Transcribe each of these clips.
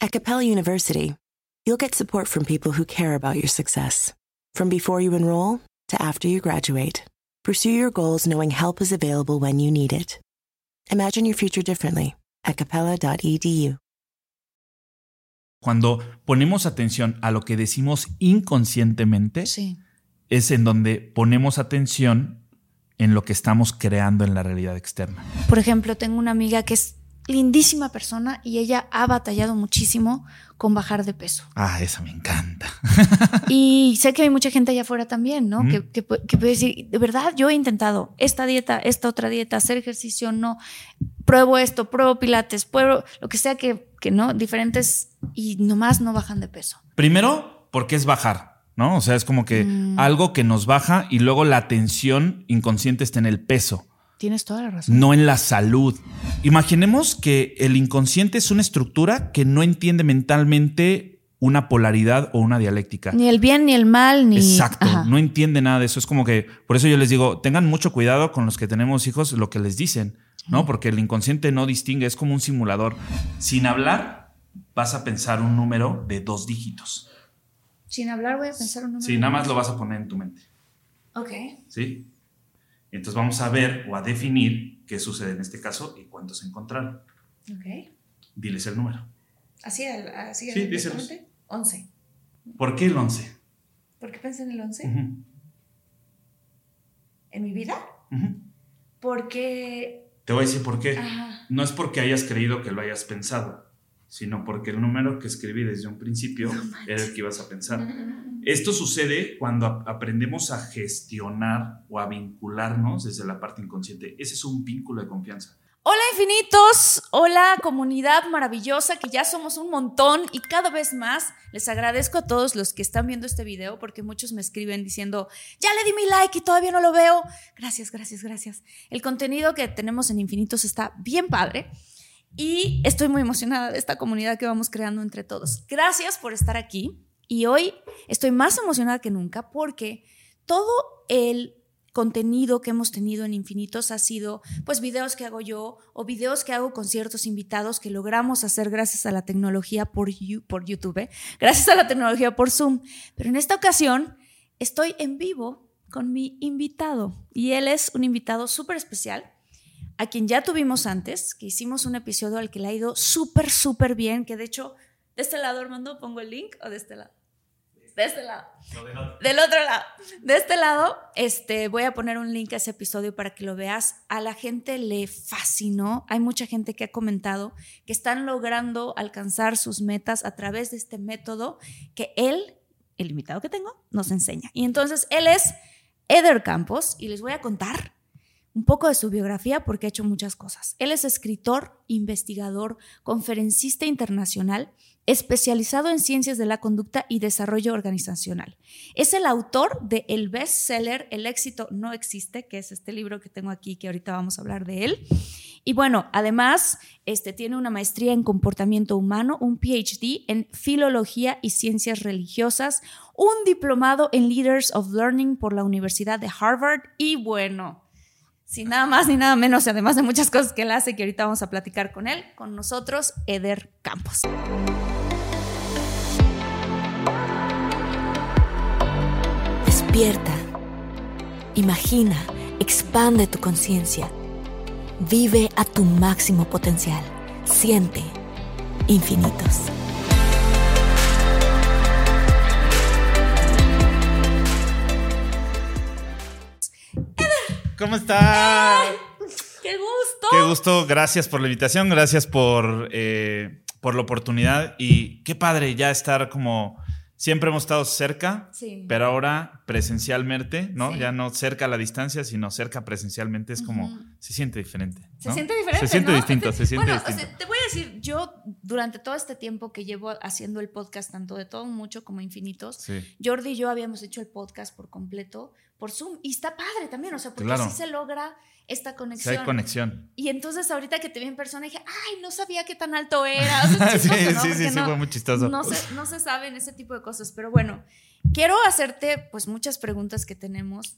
At Capella University, you'll get support from people who care about your success. From before you enroll to after you graduate, pursue your goals knowing help is available when you need it. Imagine your future differently at capella.edu. Cuando ponemos atención a lo que decimos inconscientemente, Sí. es en donde ponemos atención en lo que estamos creando en la realidad externa. Por ejemplo, tengo una amiga que es lindísima persona y ella ha batallado muchísimo con bajar de peso. Ah, esa me encanta. Y sé que hay mucha gente allá afuera también, ¿no? Que, que pu- que puede decir, de verdad, yo he intentado esta dieta, esta otra dieta, hacer ejercicio, no, pruebo esto, pruebo pilates, pruebo lo que sea que, que no, diferentes y nomás no bajan de peso. Primero, porque es bajar, ¿no? O sea, es como que Mm. algo que nos baja y luego la atención inconsciente está en el peso, Tienes toda la razón. no en la salud. Imaginemos que el inconsciente es una estructura que no entiende mentalmente una polaridad o una dialéctica. Ni el bien, ni el mal, ni... Exacto, Ajá. no entiende nada de eso. Es como que, por eso yo les digo, tengan mucho cuidado con los que tenemos hijos, lo que les dicen, ¿no? Porque el inconsciente no distingue, es como un simulador. Sin hablar, vas a pensar un número de dos dígitos. Sin hablar voy a pensar un número. Sí, nada más lo vas a poner en tu mente, Ok. ¿sí? Entonces vamos a ver o a definir qué sucede en este caso y cuántos se encontraron. Ok. Diles el número. Así, así Sí, díselos. directamente. 11. ¿Por qué el 11? ¿Por qué pensé en el 11? Ujú, ¿En mi vida? ujú. Porque... Te voy a decir por qué. Ajá. No es porque hayas creído que lo hayas pensado, sino porque el número que escribí desde un principio No era el que ibas a pensar. Esto sucede cuando ap- aprendemos a gestionar o a vincularnos desde la parte inconsciente. Ese es un vínculo de confianza. Hola infinitos, hola comunidad maravillosa que ya somos un montón y cada vez más les agradezco a todos los que están viendo este video porque muchos me escriben diciendo, ya le di mi like y todavía no lo veo. Gracias, gracias, gracias. El contenido que tenemos en infinitos está bien padre y estoy muy emocionada de esta comunidad que vamos creando entre todos. Gracias por estar aquí y hoy estoy más emocionada que nunca porque todo el contenido que hemos tenido en Infinitos ha sido pues videos que hago yo o videos que hago con ciertos invitados que logramos hacer gracias a la tecnología por, You- por YouTube, ¿eh? gracias a la tecnología por Zoom. Pero en esta ocasión estoy en vivo con mi invitado y él es un invitado súper especial a quien ya tuvimos antes, que hicimos un episodio al que le ha ido súper, súper bien, que de hecho, de este lado, Armando, pongo el link o de este lado. De este lado. Del otro lado. De este lado, este, voy a poner un link a ese episodio para que lo veas. A la gente le fascinó. Hay mucha gente que ha comentado que están logrando alcanzar sus metas a través de este método que él, el invitado que tengo, nos enseña. Y entonces él es Eder Campos y les voy a contar un poco de su biografía porque ha hecho muchas cosas. Él es escritor, investigador, conferencista internacional, especializado en ciencias de la conducta y desarrollo organizacional. Es el autor de el bestseller El éxito no existe, que es este libro que tengo aquí que ahorita vamos a hablar de él. Y bueno, además, este tiene una maestría en comportamiento humano, un PhD en filología y ciencias religiosas, un diplomado en Leaders of Learning por la Universidad de Harvard y bueno, sin nada más ni nada menos, además de muchas cosas que él hace que ahorita vamos a platicar con él, con nosotros, Eder Campos. Despierta. Imagina, expande tu conciencia. Vive a tu máximo potencial. Siente infinitos. ¿Cómo está? ¡Qué gusto! Qué gusto, gracias por la invitación, gracias por, eh, por la oportunidad y qué padre ya estar como siempre hemos estado cerca, Sí. pero ahora presencialmente, ¿no? Sí. Ya no cerca a la distancia, sino cerca presencialmente es como se siente diferente. Se siente diferente. Se siente ¿no? distinto, se siente bueno, o distinto. sea, te voy decir, yo durante todo este tiempo que llevo haciendo el podcast, tanto de todo mucho como infinitos, Sí. Jordi y yo habíamos hecho el podcast por completo por Zoom y está padre también, o sea, porque Claro. así se logra esta Sí conexión. hay conexión. Y entonces ahorita que te vi en persona dije, ay, no sabía qué tan alto era. O sea, es sí, chistoso, ¿no? sí, sí, sí, no- fue muy chistoso. No se, no se saben ese tipo de cosas, pero bueno, quiero hacerte pues muchas preguntas que tenemos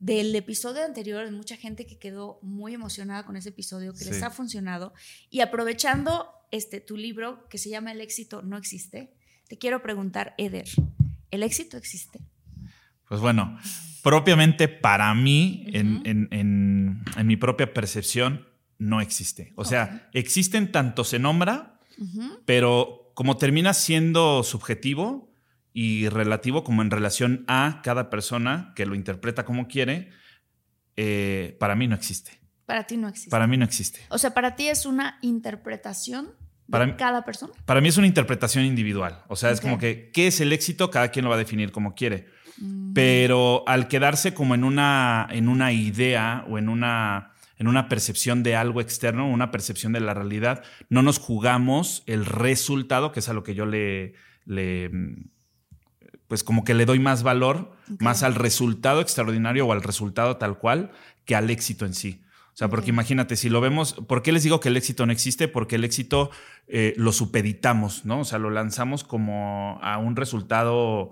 del episodio anterior, de mucha gente que quedó muy emocionada con ese episodio, que les Sí. ha funcionado. Y aprovechando este, tu libro que se llama El éxito no existe, te quiero preguntar, Eder, ¿el éxito existe? Pues bueno, propiamente para mí, en, Ujú. en- en- en mi propia percepción, no existe. O sea, existen tanto se nombra, pero como termina siendo subjetivo y relativo como en relación a cada persona que lo interpreta como quiere, eh, para mí no existe. Para ti no existe. Para mí no existe. o sea, para ti es una interpretación de Para mí- cada persona. Para mí es una interpretación individual. O sea, es Ok. como que, ¿qué es el éxito? Cada quien lo va a definir como quiere. Mm. Pero al quedarse como en una, en una idea o en una, en una percepción de algo externo, una percepción de la realidad, no nos jugamos el resultado, que es a lo que yo le, le pues como que le doy más valor, más al resultado extraordinario o al resultado tal cual, que al éxito en sí. O sea, porque imagínate, si lo vemos, ¿por qué les digo que el éxito no existe? Porque el éxito eh, lo supeditamos, ¿no? O sea, lo lanzamos como a un resultado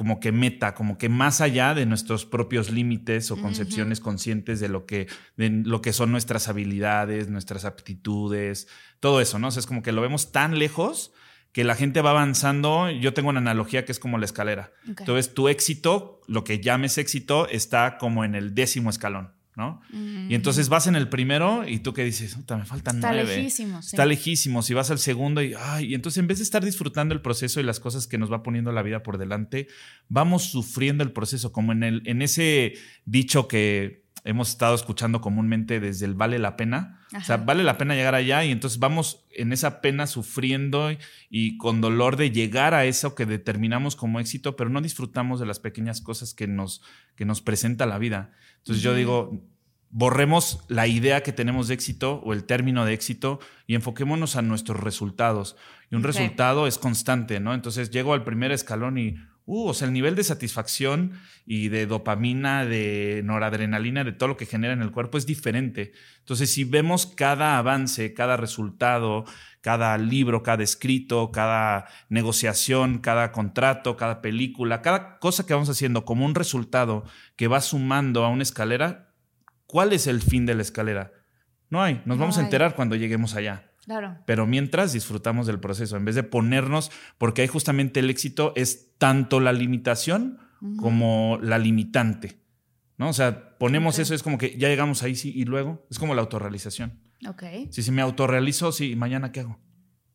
como que meta, como que más allá de nuestros propios límites o concepciones conscientes de lo que, de lo que son nuestras habilidades, nuestras aptitudes, todo eso, ¿no? O sea, es como que lo vemos tan lejos que la gente va avanzando. Yo tengo una analogía que es como la escalera. Ok. Entonces, tu éxito, lo que llames éxito, está como en el décimo escalón, ¿no? Y entonces vas en el primero y tú que dices, "Puta, me faltan Está nueve. lejísimo. sí. Está lejísimo. Si vas al segundo y, ay, y entonces en vez de estar disfrutando el proceso y las cosas que nos va poniendo la vida por delante, vamos sufriendo el proceso, como en, el, en ese dicho que hemos estado escuchando comúnmente desde el vale la pena. O sea, vale la pena llegar allá y entonces vamos en esa pena sufriendo y, con dolor de llegar a eso que determinamos como éxito, pero no disfrutamos de las pequeñas cosas que nos, que nos presenta la vida. Entonces yo digo, borremos la idea que tenemos de éxito o el término de éxito y enfoquémonos a nuestros resultados. Y un resultado es constante, ¿no? Entonces llego al primer escalón y, uh, o sea, el nivel de satisfacción y de dopamina, de noradrenalina, de todo lo que genera en el cuerpo es diferente. Entonces, si vemos cada avance, cada resultado, cada libro, cada escrito, cada negociación, cada contrato, cada película, cada cosa que vamos haciendo como un resultado que va sumando a una escalera, ¿cuál es el fin de la escalera? No hay, nos No vamos a enterar cuando lleguemos allá. Claro. Pero mientras disfrutamos del proceso, en vez de ponernos, porque ahí justamente el éxito es tanto la limitación como la limitante. ¿No? O sea, ponemos eso, es como que ya llegamos ahí, sí, y luego es como la autorrealización. Ok. Si, si me autorrealizo, sí, ¿y mañana qué hago?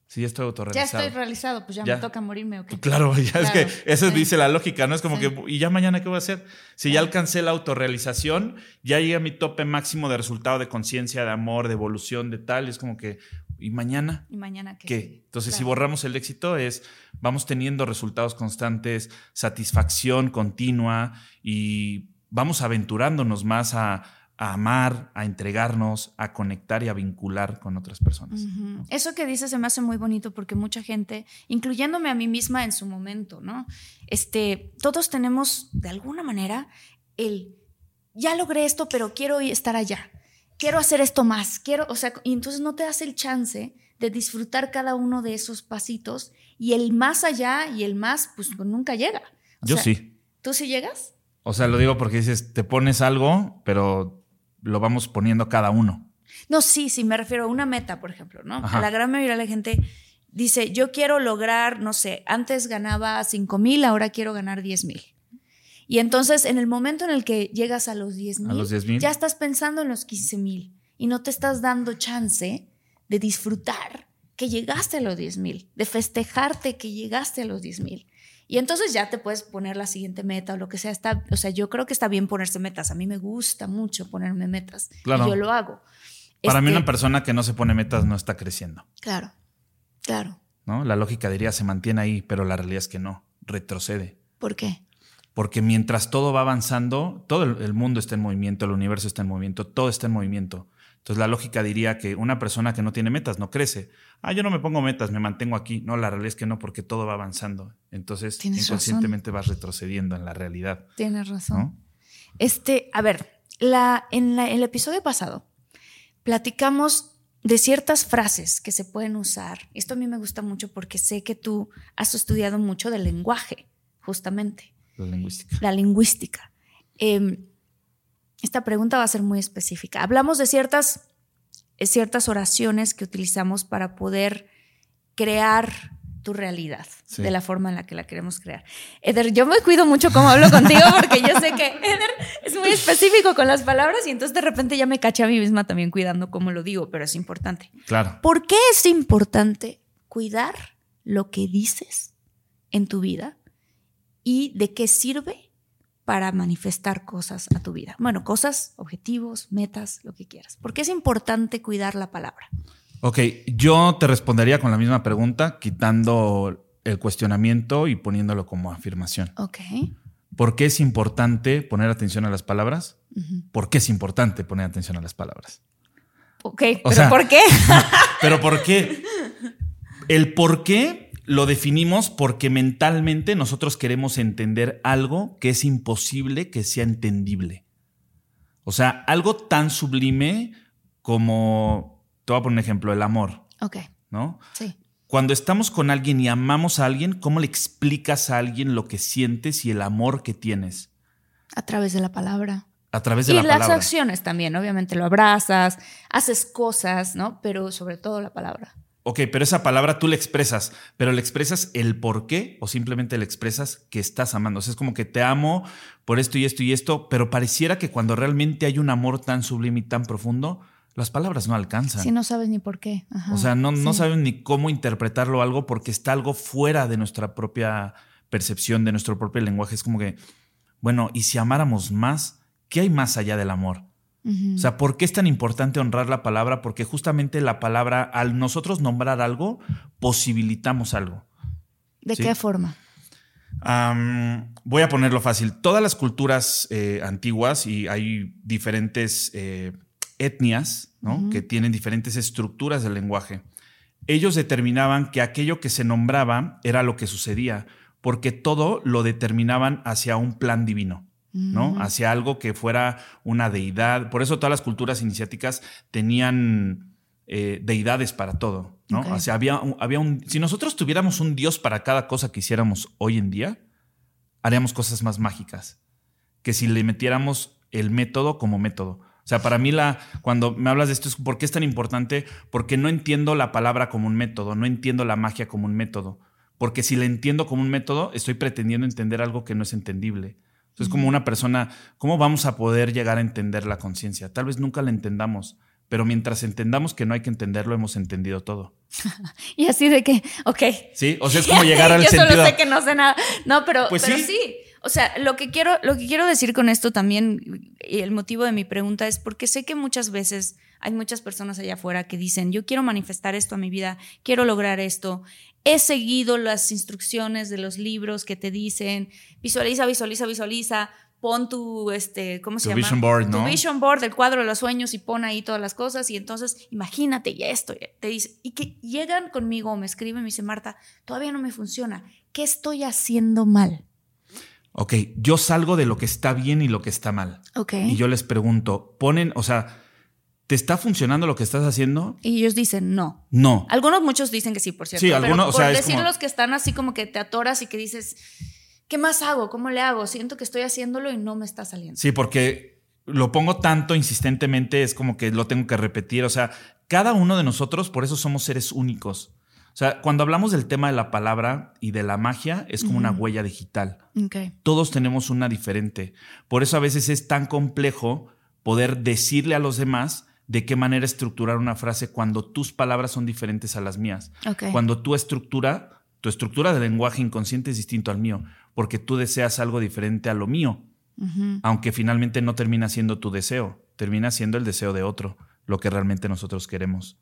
Si ya estoy Ya autorrealizado. estoy realizado, pues ya, Ya. me toca morirme, ¿ok? Claro, ya es Claro, que eso sí. dice la lógica, ¿no? Es como Sí. que, ¿y ya mañana qué voy a hacer? Si ya alcancé la autorrealización, ya llegué a mi tope máximo de resultado de conciencia, de amor, de evolución, de tal, y es como que, ¿y mañana? ¿Y mañana qué? ¿Qué? Entonces, si borramos el éxito, es vamos teniendo resultados constantes, satisfacción continua y vamos aventurándonos más a, a amar, a entregarnos, a conectar y a vincular con otras personas. Eso que dices se me hace muy bonito porque mucha gente, incluyéndome a mí misma en su momento, ¿no? Este, todos tenemos de alguna manera el ya logré esto, pero quiero estar allá. Quiero hacer esto más, quiero, o sea, y entonces no te das el chance de disfrutar cada uno de esos pasitos y el más allá y el más pues nunca llega. O Yo sea, sí. ¿Tú sí llegas? O sea, lo digo porque dices, te pones algo, pero lo vamos poniendo cada uno. No, sí, sí, me refiero a una meta, por ejemplo, ¿no? Ajá. A la gran mayoría de la gente dice, yo quiero lograr, no sé, antes ganaba 5 mil, ahora quiero ganar 10 mil. Y entonces, en el momento en el que llegas a los 10 A los 10,000. ya estás pensando en los 15 mil y no te estás dando chance de disfrutar que llegaste a los 10 mil, de festejarte que llegaste a los 10 mil. Y entonces ya te puedes poner la siguiente meta o lo que sea. Está, o sea, yo creo que está bien ponerse metas. A mí me gusta mucho ponerme metas. Claro. Y yo lo hago. Para mí Este, una persona que no se pone metas no está creciendo, Claro, claro. ¿no? La lógica diría se mantiene ahí, pero la realidad es que no, retrocede. ¿Por qué? Porque mientras todo va avanzando, todo el, mundo está en movimiento, el universo está en movimiento, todo está en movimiento. Entonces la lógica diría que una persona que no tiene metas no crece. Ah, yo no me pongo metas, me mantengo aquí. No, la realidad es que no, porque todo va avanzando. Entonces Tienes inconscientemente vas retrocediendo en la realidad. Tienes razón. ¿no? Este, a ver, la, en la- el episodio pasado platicamos de ciertas frases que se pueden usar. Esto a mí me gusta mucho porque sé que tú has estudiado mucho del lenguaje, justamente, La lingüística. la lingüística. Em, esta pregunta va a ser muy específica. Hablamos de ciertas, eh, ciertas oraciones que utilizamos para poder crear tu realidad Sí. de la forma en la que la queremos crear. Eder, yo me cuido mucho cómo hablo contigo porque yo sé que Eder es muy específico con las palabras y entonces de repente ya me caché a mí misma también cuidando cómo lo digo, pero es importante. Claro. ¿Por qué es importante cuidar lo que dices en tu vida y de qué sirve para manifestar cosas a tu vida? Bueno, cosas, objetivos, metas, lo que quieras. ¿Por qué es importante cuidar la palabra? Ok, yo te respondería con la misma pregunta, quitando el cuestionamiento y poniéndolo como afirmación. Ok. ¿Por qué es importante poner atención a las palabras? ¿Por qué es importante poner atención a las palabras? Ok, O pero sea- ¿por qué? Pero ¿por qué? El por qué lo definimos porque mentalmente nosotros queremos entender algo que es imposible que sea entendible. O sea, algo tan sublime como, te voy a poner un ejemplo, el amor, ok, ¿no? sí. Cuando estamos con alguien y amamos a alguien, ¿cómo le explicas a alguien lo que sientes y el amor que tienes? A través de la palabra. A través de y la las palabra. acciones también, obviamente lo abrazas, haces cosas, ¿no? Pero sobre todo la palabra. Ok, pero esa palabra tú le expresas, pero le expresas el por qué o simplemente le expresas que estás amando. O sea, es como que te amo por esto y esto y esto, pero pareciera que cuando realmente hay un amor tan sublime y tan profundo, las palabras no alcanzan. Si no sabes ni por qué. Ajá, o sea, no, no sí. saben ni cómo interpretarlo algo porque está algo fuera de nuestra propia percepción, de nuestro propio lenguaje. Es como que, bueno, ¿y si amáramos más? ¿Qué hay más allá del amor? O sea, ¿por qué es tan importante honrar la palabra? Porque justamente la palabra, al nosotros nombrar algo, posibilitamos algo. ¿De sí. qué forma? Voy a ponerlo fácil. Todas las culturas eh, antiguas y hay diferentes eh, etnias que tienen diferentes estructuras del lenguaje. Ellos determinaban que aquello que se nombraba era lo que sucedía, porque todo lo determinaban hacia un plan divino. ¿No? Hacia algo que fuera una deidad. Por eso todas las culturas iniciáticas tenían eh, deidades para todo, ¿no? O sea, había había un. Si nosotros tuviéramos un dios para cada cosa que hiciéramos hoy en día, haríamos cosas más mágicas que si le metiéramos el método como método. O sea, para mí la, cuando me hablas de esto es ¿por qué es tan importante? Porque no entiendo la palabra como un método, no entiendo la magia como un método. Porque si la entiendo como un método, estoy pretendiendo entender algo que no es entendible. Entonces, como una persona, ¿cómo vamos a poder llegar a entender la conciencia? Tal vez nunca la entendamos, pero mientras entendamos que no hay que entenderlo, hemos entendido todo. Y así de que, ok. ¿Sí? O sea, es como llegar al Yo sentido. solo sé que no sé nada. No, pero, Pues pero sí. sí. O sea, lo que, quiero, lo que quiero decir con esto también, y el motivo de mi pregunta es porque sé que muchas veces hay muchas personas allá afuera que dicen, yo quiero manifestar esto a mi vida, quiero lograr esto. He seguido las instrucciones de los libros que te dicen, visualiza, visualiza, visualiza, pon tu, este, ¿cómo se Tu llama? vision board, Tu ¿no? vision board, el cuadro de los sueños y pon ahí todas las cosas y entonces imagínate y esto, te dice, y que llegan conmigo me escriben me dicen, Marta, todavía no me funciona, ¿qué estoy haciendo mal? Ok, yo salgo de lo que está bien y lo que está mal. Ok. Y yo les pregunto, ponen, o sea, ¿te está funcionando lo que estás haciendo? Y ellos dicen no. No. Algunos, muchos dicen que sí, por cierto. Sí, pero algunos, o por sea, es decir como- los que están así como que te atoras y que dices, ¿qué más hago? ¿Cómo le hago? Siento que estoy haciéndolo y no me está saliendo. Sí, porque lo pongo tanto insistentemente, es como que lo tengo que repetir. O sea, cada uno de nosotros, por eso somos seres únicos. O sea, cuando hablamos del tema de la palabra y de la magia, es como una huella digital. Ok. Todos tenemos una diferente. Por eso a veces es tan complejo poder decirle a los demás de qué manera estructurar una frase cuando tus palabras son diferentes a las mías. Cuando tu estructura, tu estructura de lenguaje inconsciente es distinto al mío, porque tú deseas algo diferente a lo mío, aunque finalmente no termina siendo tu deseo, termina siendo el deseo de otro, lo que realmente nosotros queremos.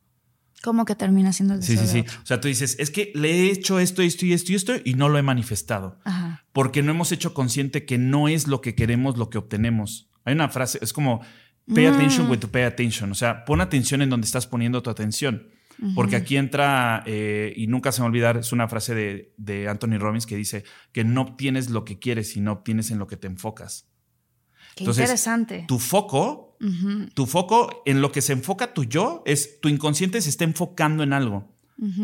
¿Cómo que termina siendo el Sí, deseo sí, de sí. otro? O sea, tú dices, es que le he hecho esto, esto y esto y esto y no lo he manifestado Ajá. porque no hemos hecho consciente que no es lo que queremos lo que obtenemos. Hay una frase, es como Pay Mm. attention with to pay attention. O sea, pon atención en donde estás poniendo tu atención. Porque aquí entra, eh, y nunca se me va a olvidar, es una frase de, de Anthony Robbins que dice que no obtienes lo que quieres, sino obtienes en lo que te enfocas. Qué Entonces, interesante. Tu foco, tu foco, en lo que se enfoca tu yo, es tu inconsciente se está enfocando en algo.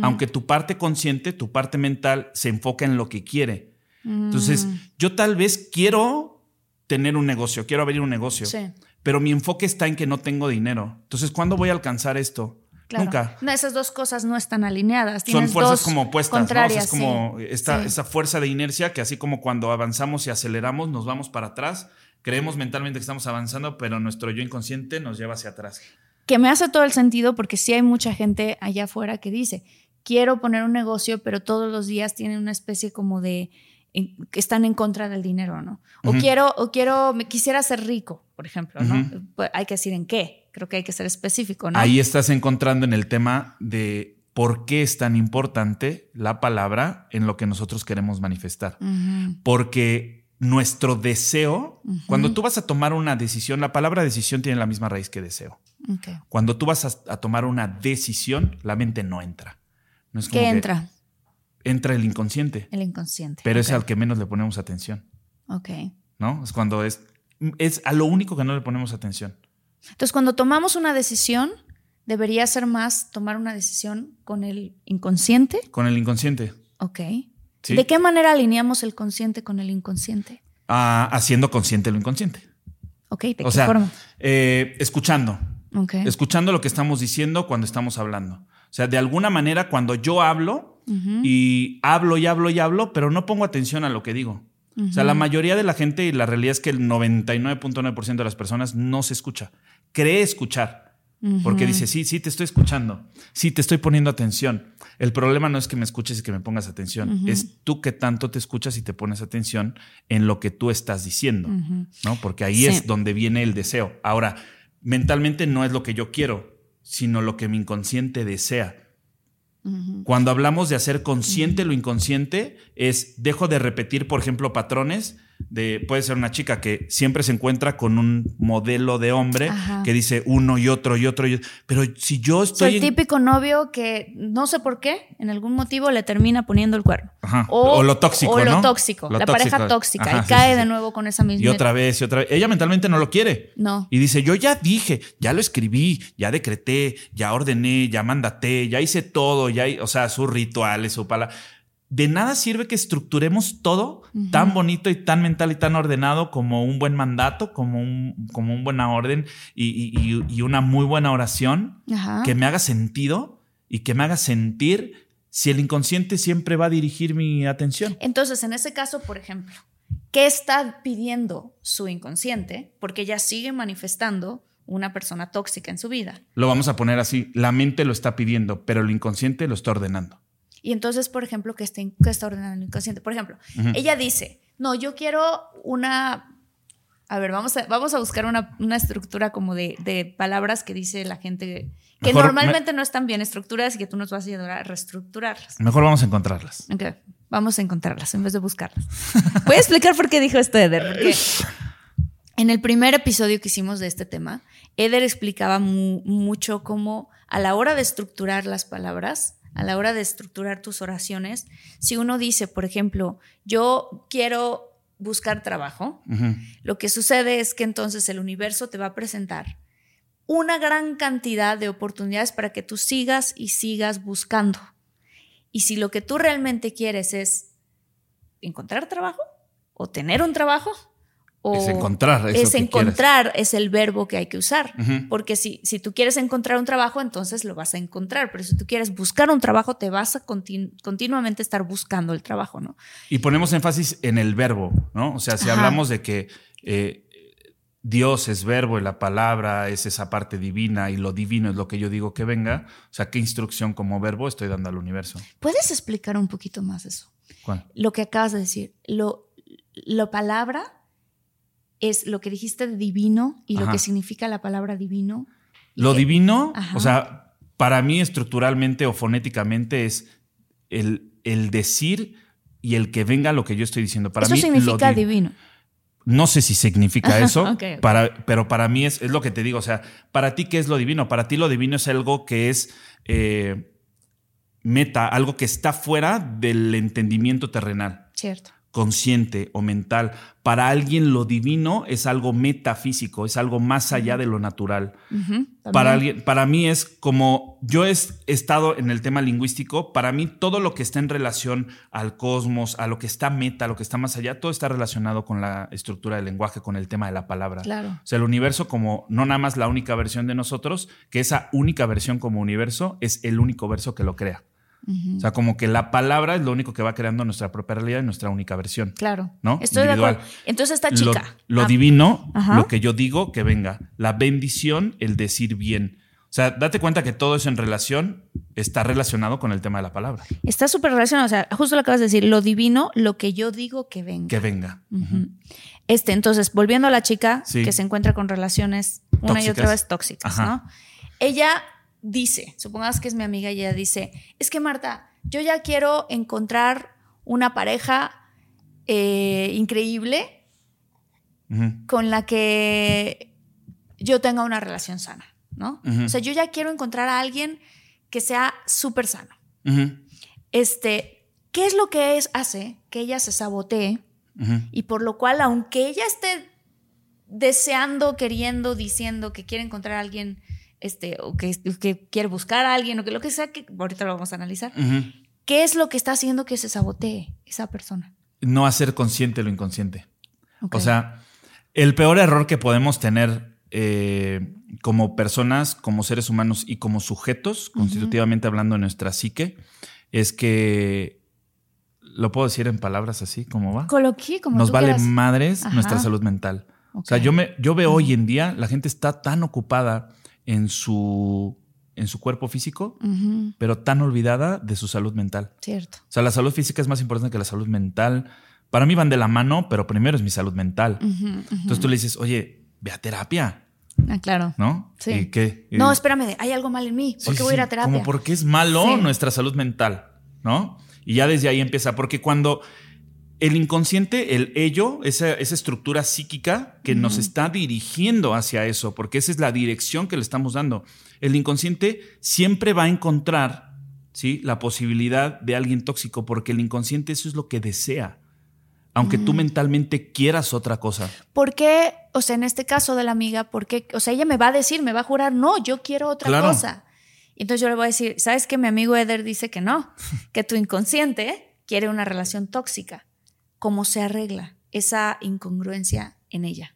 Aunque tu parte consciente, tu parte mental, se enfoca en lo que quiere. Entonces, Mm, yo tal vez quiero tener un negocio, quiero abrir un negocio, sí, pero mi enfoque está en que no tengo dinero. Entonces, ¿cuándo voy a alcanzar esto? claro. Nunca. No, esas dos cosas no están alineadas. Son fuerzas dos como opuestas, ¿no? O sea, contrarias. es como sí. esta, Sí. esa fuerza de inercia que así como cuando avanzamos y aceleramos, nos vamos para atrás. Creemos mentalmente que estamos avanzando, pero nuestro yo inconsciente nos lleva hacia atrás. que me hace todo el sentido porque sí hay mucha gente allá afuera que dice, quiero poner un negocio, pero todos los días tienen una especie como de que están en contra del dinero, ¿no? O quiero, o quiero, me quisiera ser rico, por ejemplo, ¿no? Pues hay que decir en qué. Creo que hay que ser específico, ¿no? Ahí estás encontrando en el tema de por qué es tan importante la palabra en lo que nosotros queremos manifestar. Porque nuestro deseo, cuando tú vas a tomar una decisión, la palabra decisión tiene la misma raíz que deseo. Cuando tú vas a, a tomar una decisión, la mente no entra. No es como ¿Qué que entra? Entra el inconsciente, El inconsciente. pero es al que menos le ponemos atención, Ok. ¿no? Es cuando es, es a lo único que no le ponemos atención. Entonces, cuando tomamos una decisión, debería ser más tomar una decisión con el inconsciente. Con el inconsciente, Ok. ¿sí? ¿De qué manera alineamos el consciente con el inconsciente? Ah, haciendo consciente lo inconsciente. Ok, ¿de o qué sea, forma? eh, escuchando, Ok. escuchando lo que estamos diciendo cuando estamos hablando. O sea, de alguna manera cuando yo hablo y hablo y hablo y hablo, pero no pongo atención a lo que digo. O sea, la mayoría de la gente y la realidad es que el 99.9% de las personas no se escucha. Cree escuchar. Porque dice, sí, sí, te estoy escuchando. Sí, te estoy poniendo atención. El problema no es que me escuches y que me pongas atención. Es tú que tanto te escuchas y te pones atención en lo que tú estás diciendo. ¿no? Porque ahí Sí. es donde viene el deseo. Ahora, mentalmente no es lo que yo quiero, sino lo que mi inconsciente desea. Cuando hablamos de hacer consciente lo inconsciente, es dejo de repetir, por ejemplo, patrones de puede ser una chica que siempre se encuentra con un modelo de hombre Ajá. que dice uno y otro y otro, y- pero si yo O sea, estoy el en- típico novio que no sé por qué, en algún motivo le termina poniendo el cuerno. Ajá. O, lo tóxico, O lo tóxico, Lo la pareja tóxica. Ajá, y sí, cae sí, sí. de nuevo con esa misma. Y otra vez y otra vez. Ella mentalmente no lo quiere. No. Y dice, yo ya dije, ya lo escribí, ya decreté, ya ordené, ya mandaté, ya hice todo, ya, o sea, sus rituales, su palabra. De nada sirve que estructuremos todo tan bonito y tan mental y tan ordenado como un buen mandato, como, un, como una buena orden y, y- una muy buena oración Ajá. que me haga sentido y que me haga sentir si el inconsciente siempre va a dirigir mi atención. Entonces, en ese caso, por ejemplo, ¿qué está pidiendo su inconsciente? Porque ella sigue manifestando una persona tóxica en su vida. Lo vamos a poner así, la mente lo está pidiendo, pero el inconsciente lo está ordenando. Y entonces, por ejemplo, ¿qué está, qué está ordenando el inconsciente? Por ejemplo, ella dice, no, yo quiero una... A ver, vamos a, vamos a buscar una, una estructura como de, de palabras que dice la gente que Mejor normalmente no están bien estructuradas y que tú nos vas a ayudar a reestructurarlas. Mejor vamos a encontrarlas. Ok, vamos a encontrarlas en vez de buscarlas. Voy a explicar por qué dijo esto Eder, porque en el primer episodio que hicimos de este tema, Eder explicaba mu- mucho cómo a la hora de estructurar las palabras, a la hora de estructurar tus oraciones, si uno dice, por ejemplo, yo quiero buscar trabajo, lo que sucede es que entonces el universo te va a presentar una gran cantidad de oportunidades para que tú sigas y sigas buscando. Y si lo que tú realmente quieres es encontrar trabajo o tener un trabajo, o Es encontrar, es lo es que encontrar es el verbo que hay que usar. Porque si, si tú quieres encontrar un trabajo, entonces lo vas a encontrar. Pero si tú quieres buscar un trabajo, te vas a continu- continuamente estar buscando el trabajo, ¿no? Y ponemos énfasis en el verbo, ¿no? O sea, si Ajá. hablamos de que eh, Dios es verbo y la palabra es esa parte divina y lo divino es lo que yo digo que venga, o sea, ¿qué instrucción como verbo estoy dando al universo? ¿Puedes explicar un poquito más eso? ¿Cuál? lo que acabas de decir. Lo, lo palabra es lo que dijiste de divino y lo que significa la palabra divino. Lo que- divino, Ajá. o sea, para mí estructuralmente o fonéticamente es el, el decir y el que venga lo que yo estoy diciendo. Para Eso mí, lo significa di- divino. no sé si significa eso. Para, pero para mí es, es lo que te digo. O sea, para ti, ¿qué es lo divino? Para ti lo divino es algo que es eh, meta, algo que está fuera del entendimiento terrenal, Cierto. Consciente o mental. Para alguien lo divino es algo metafísico, es algo más allá de lo natural. Para, alguien, para mí es como yo he estado en el tema lingüístico, para mí todo lo que está en relación al cosmos, a lo que está meta, a lo que está más allá, todo está relacionado con la estructura del lenguaje, con el tema de la palabra. Claro. O sea, el universo como no nada más la única versión de nosotros, que esa única versión como universo es el único verso que lo crea. O sea, como que la palabra es lo único que va creando nuestra propia realidad y nuestra única versión. Claro. ¿No? Estoy de acuerdo. Entonces esta chica. lo divino, Ajá. lo que yo digo, que venga. La bendición, el decir bien. O sea, date cuenta que todo eso en relación está relacionado con el tema de la palabra. Está súper relacionado. O sea, justo lo acabas de decir. Lo divino, lo que yo digo que venga. Que venga. Este, entonces, volviendo a la chica Sí. que se encuentra con relaciones una y otra vez tóxicas, Ajá. ¿no? Ella dice, supongamos que es mi amiga y ella dice, es que Marta, yo ya quiero encontrar una pareja eh, increíble con la que yo tenga una relación sana, ¿no? O sea, yo ya quiero encontrar a alguien que sea súper sano. Este, ¿qué es lo que es, hace que ella se sabotee? Y por lo cual, aunque ella esté deseando, queriendo, diciendo que quiere encontrar a alguien, este, o que, que quiere buscar a alguien, o que lo que sea, que ahorita lo vamos a analizar. ¿qué es lo que está haciendo que se sabotee esa persona? No hacer consciente lo inconsciente. O sea, el peor error que podemos tener eh, como personas, como seres humanos y como sujetos, constitutivamente hablando de nuestra psique, es que, lo puedo decir en palabras así, como va? Coloquí, como Nos tú vale quieras. madres Ajá. nuestra salud mental. O sea, yo, me, yo veo hoy en día, la gente está tan ocupada en su, en su cuerpo físico, pero tan olvidada de su salud mental. Cierto. O sea, la salud física es más importante que la salud mental. Para mí van de la mano, pero primero es mi salud mental. Entonces tú le dices, oye, ve a terapia, Ah, claro. ¿no? Sí. ¿Y qué? No, espérame, hay algo mal en mí. ¿Por Sí, qué voy a ir a terapia? Como porque es malo Sí. nuestra salud mental, ¿no? Y ya desde ahí empieza, porque cuando el inconsciente, el ello, esa, esa estructura psíquica que nos está dirigiendo hacia eso, porque esa es la dirección que le estamos dando, el inconsciente siempre va a encontrar, ¿sí? La posibilidad de alguien tóxico, porque el inconsciente eso es lo que desea, aunque tú mentalmente quieras otra cosa. ¿Por qué, o sea, en este caso de la amiga, por qué, o sea, ella me va a decir, me va a jurar, no, yo quiero otra Claro. cosa. Y entonces yo le voy a decir, ¿sabes que Mi amigo Eder dice que no, que tu inconsciente quiere una relación tóxica. ¿Cómo se arregla esa incongruencia en ella?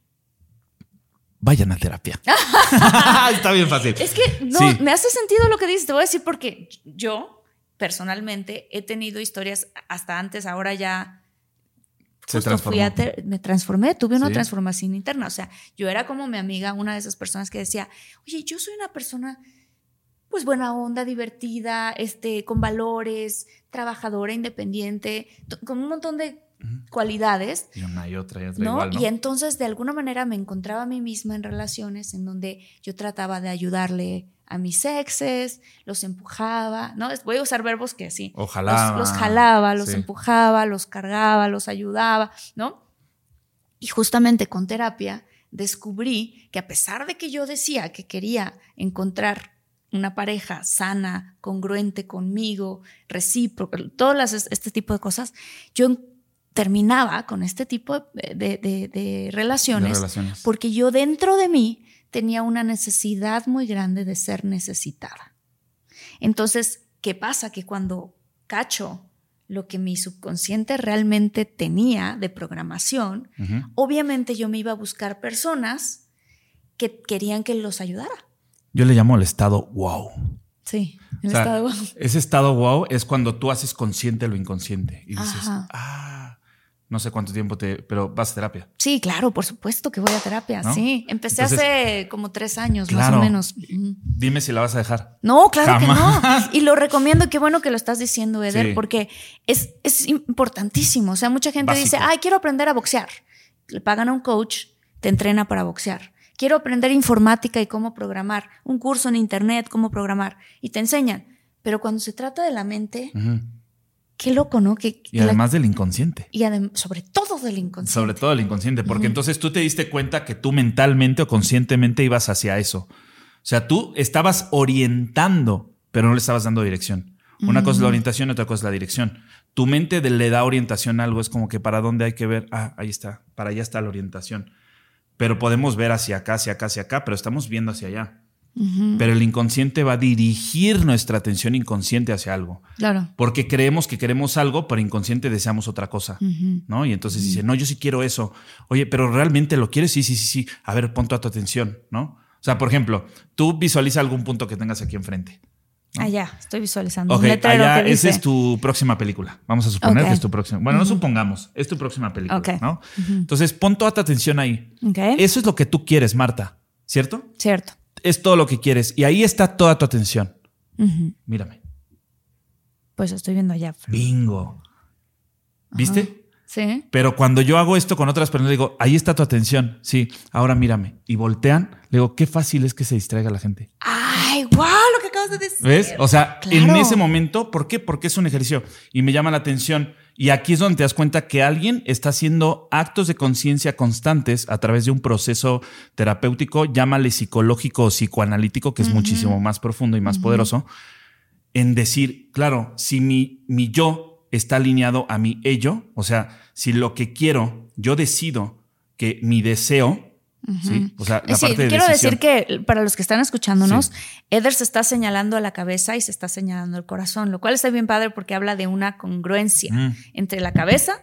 Vayan a terapia. Está bien fácil. Es que no, Sí. me hace sentido lo que dices, te voy a decir porque yo personalmente he tenido historias hasta antes, ahora ya Se Justo fui transformó. a ter- me transformé, tuve una Sí. transformación interna. O sea, yo era como mi amiga, una de esas personas que decía, oye, yo soy una persona, pues buena onda, divertida, este, con valores, trabajadora, independiente, con un montón de cualidades. Y una y otra y otra ¿no? igual, ¿no? Y entonces, de alguna manera, me encontraba a mí misma en relaciones en donde yo trataba de ayudarle a mis exes, los empujaba, ¿no? Voy a usar verbos que sí. Ojalá. Los, los jalaba, los Sí. empujaba, los cargaba, los ayudaba, ¿no? Y justamente con terapia descubrí que a pesar de que yo decía que quería encontrar una pareja sana, congruente conmigo, recíproca, todas las, este tipo de cosas, yo terminaba con este tipo de, de- de- de relaciones, De relaciones. porque yo dentro de mí tenía una necesidad muy grande de ser necesitada. Entonces, ¿qué pasa? Que cuando cacho lo que mi subconsciente realmente tenía de programación, obviamente yo me iba a buscar personas que querían que los ayudara. Yo le llamo el estado wow. Sí, el O sea, estado Ese estado wow es cuando tú haces consciente lo inconsciente y dices, Ajá. ah, no sé cuánto tiempo te, pero vas a terapia. Sí, claro, por supuesto que voy a terapia. ¿No? Sí, empecé Entonces, hace como tres años, más o menos. Dime si la vas a dejar. No, claro Jamás. que no. Y lo recomiendo, qué bueno que lo estás diciendo, Eder, Sí. porque es, es importantísimo. O sea, mucha gente Básico. dice, ay, quiero aprender a boxear. Le pagan a un coach, te entrena para boxear. Quiero aprender informática y cómo programar. Un curso en internet, cómo programar. Y te enseñan. Pero cuando se trata de la mente. Qué loco, ¿no? Que, y además del inconsciente. Y sobre todo del inconsciente. Sobre todo del inconsciente, porque entonces tú te diste cuenta que tú mentalmente o conscientemente ibas hacia eso. O sea, tú estabas orientando, pero no le estabas dando dirección. Una cosa es la orientación, otra cosa es la dirección. Tu mente le da orientación a algo, es como que para dónde hay que ver. Ah, ahí está, para allá está la orientación. Pero podemos ver hacia acá, hacia acá, hacia acá, pero estamos viendo hacia allá. Pero el inconsciente va a dirigir nuestra atención inconsciente hacia algo. Claro. Porque creemos que queremos algo, pero inconsciente deseamos otra cosa. ¿No? Y entonces dice, no, yo sí quiero eso. Oye, pero realmente lo quieres? Sí, sí, sí, sí. A ver, pon toda tu atención, ¿no? O sea, por ejemplo, tú visualiza algún punto que tengas aquí enfrente. Ah, ya, estoy visualizando. Ok, allá, esa es tu próxima película. Vamos a suponer que es tu próxima. Bueno, no supongamos, es tu próxima película, ¿no? Entonces, pon toda tu atención ahí. Eso es lo que tú quieres, Marta, ¿cierto? Cierto es todo lo que quieres. Y ahí está toda tu atención. Mírame. Pues estoy viendo allá. Bingo. ¿Viste? Sí. Pero cuando yo hago esto con otras personas, digo, ahí está tu atención. Sí, ahora mírame. Y voltean, le digo, qué fácil es que se distraiga la gente. Ay, wow, que acabas de decir. ¿Ves? O sea, en ese momento, ¿por qué? Porque es un ejercicio. Y me llama la atención y aquí es donde te das cuenta que alguien está haciendo actos de conciencia constantes a través de un proceso terapéutico, llámale psicológico o psicoanalítico, que es muchísimo más profundo y más poderoso, en decir, claro, si mi, mi yo está alineado a mi ello, o sea, si lo que quiero, yo decido que mi deseo Sí, o sea, la parte quiero decir que para los que están escuchándonos, Eder se está señalando a la cabeza y se está señalando el corazón, lo cual está bien padre porque habla de una congruencia mm. entre la cabeza,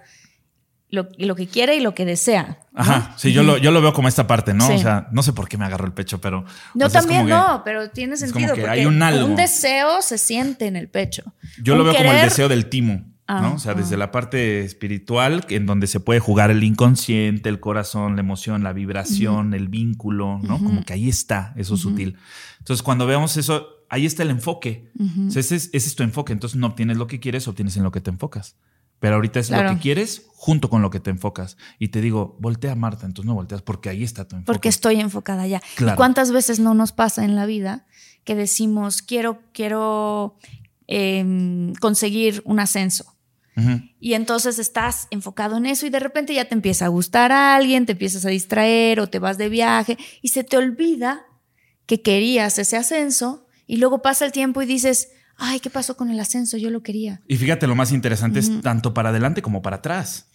lo, lo, que quiere y lo que desea. Ajá, sí, yo, lo, yo lo veo como esta parte, ¿no? O sea, no sé por qué me agarro el pecho, pero... No, también no, pero tiene sentido. porque hay un, un deseo se siente en el pecho. Yo lo veo como el deseo del timo. ¿No? O sea, desde la parte espiritual, en donde se puede jugar el inconsciente, el corazón, la emoción, la vibración, el vínculo, ¿no? Como que ahí está eso sutil. Entonces, cuando veamos eso, ahí está el enfoque. ese, es, tu enfoque. Entonces, no obtienes lo que quieres, obtienes en lo que te enfocas. Pero ahorita es lo que quieres junto con lo que te enfocas. Y te digo, voltea Marta, entonces no volteas porque ahí está tu enfoque. Porque estoy enfocada ya. cuántas veces no nos pasa en la vida que decimos, quiero, quiero em, conseguir un ascenso? Y entonces estás enfocado en eso y de repente ya te empieza a gustar a alguien, te empiezas a distraer o te vas de viaje y se te olvida que querías ese ascenso y luego pasa el tiempo y dices, ay, ¿qué pasó con el ascenso? Yo lo quería. Y fíjate, lo más interesante es tanto para adelante como para atrás.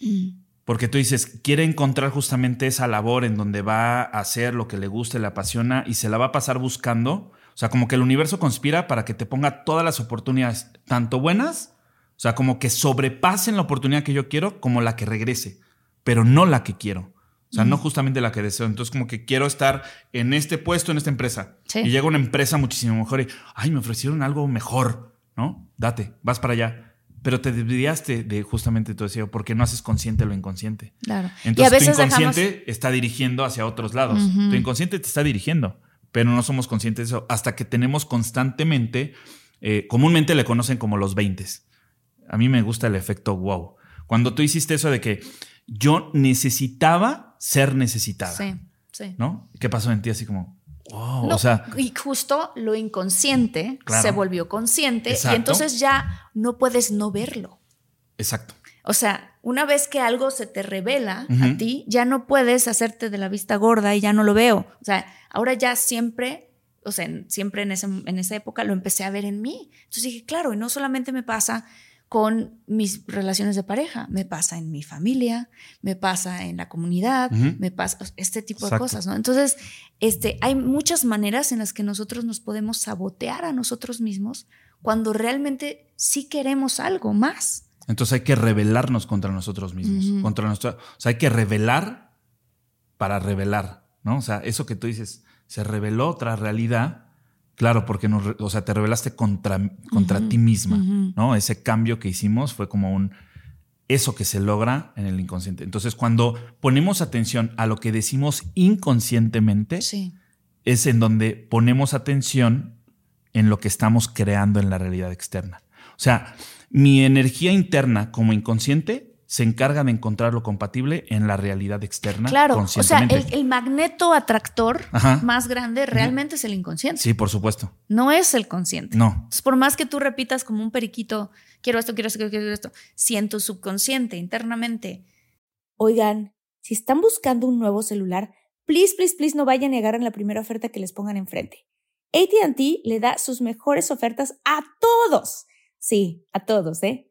Porque tú dices, quiere encontrar justamente esa labor en donde va a hacer lo que le gusta, le apasiona y se la va a pasar buscando. O sea, como que el universo conspira para que te ponga todas las oportunidades, tanto buenas o sea, como que sobrepasen la oportunidad que yo quiero como la que regrese, pero no la que quiero. O sea, no justamente la que deseo. Entonces, como que quiero estar en este puesto, en esta empresa. Y llega una empresa muchísimo mejor y, ay, me ofrecieron algo mejor, ¿no? Date, vas para allá. Pero te desviaste de justamente tu deseo porque no haces consciente lo inconsciente. Claro. Entonces, tu inconsciente está dirigiendo hacia otros lados. Tu inconsciente te está dirigiendo, pero no somos conscientes de eso hasta que tenemos constantemente, eh, comúnmente le conocen como los 20 a mí me gusta el efecto wow. Cuando tú hiciste eso de que yo necesitaba ser necesitada. Sí, sí. ¿No? ¿Qué pasó en ti así como, wow? o sea. Y justo lo inconsciente se volvió consciente y entonces ya no puedes no verlo. Exacto. O sea, una vez que algo se te revela a ti, ya no puedes hacerte de la vista gorda y ya no lo veo. O sea, ahora ya siempre, o sea, siempre en, en esa época lo empecé a ver en mí. Entonces dije, claro, y no solamente me pasa con mis relaciones de pareja. Me pasa en mi familia, me pasa en la comunidad, me pasa este tipo de cosas, ¿no? Entonces, este, hay muchas maneras en las que nosotros nos podemos sabotear a nosotros mismos cuando realmente sí queremos algo más. Entonces hay que rebelarnos contra nosotros mismos, contra nuestra, o sea, hay que revelar para revelar, ¿no? O sea, eso que tú dices, se reveló otra realidad Claro, porque nos, o sea, te revelaste contra, contra ti misma, ¿no? Ese cambio que hicimos fue como un eso que se logra en el inconsciente. Entonces, cuando ponemos atención a lo que decimos inconscientemente, es en donde ponemos atención en lo que estamos creando en la realidad externa. O sea, mi energía interna como inconsciente se encarga de encontrar lo compatible en la realidad externa. Claro, o sea, el, el magneto atractor Ajá. más grande realmente es el inconsciente. Sí, por supuesto. No es el consciente. No. Entonces, por más que tú repitas como un periquito, quiero esto, quiero esto, quiero, quiero esto, si en tu subconsciente, internamente, Oigan, si están buscando un nuevo celular, please, please, please no vayan y agarren la primera oferta que les pongan enfrente. ATT le da sus mejores ofertas a todos. Sí, a todos, ¿eh?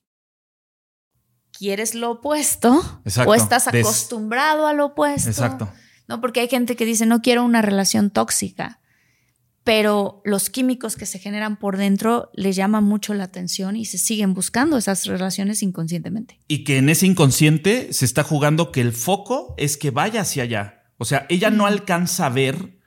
¿Quieres lo opuesto? Exacto. ¿O estás Des- acostumbrado a lo opuesto? Exacto. No, porque hay gente que dice, no quiero una relación tóxica, pero los químicos que se generan por dentro les llama mucho la atención y se siguen buscando esas relaciones inconscientemente. Y que en ese inconsciente se está jugando que el foco es que vaya hacia allá. O sea, ella no alcanza a ver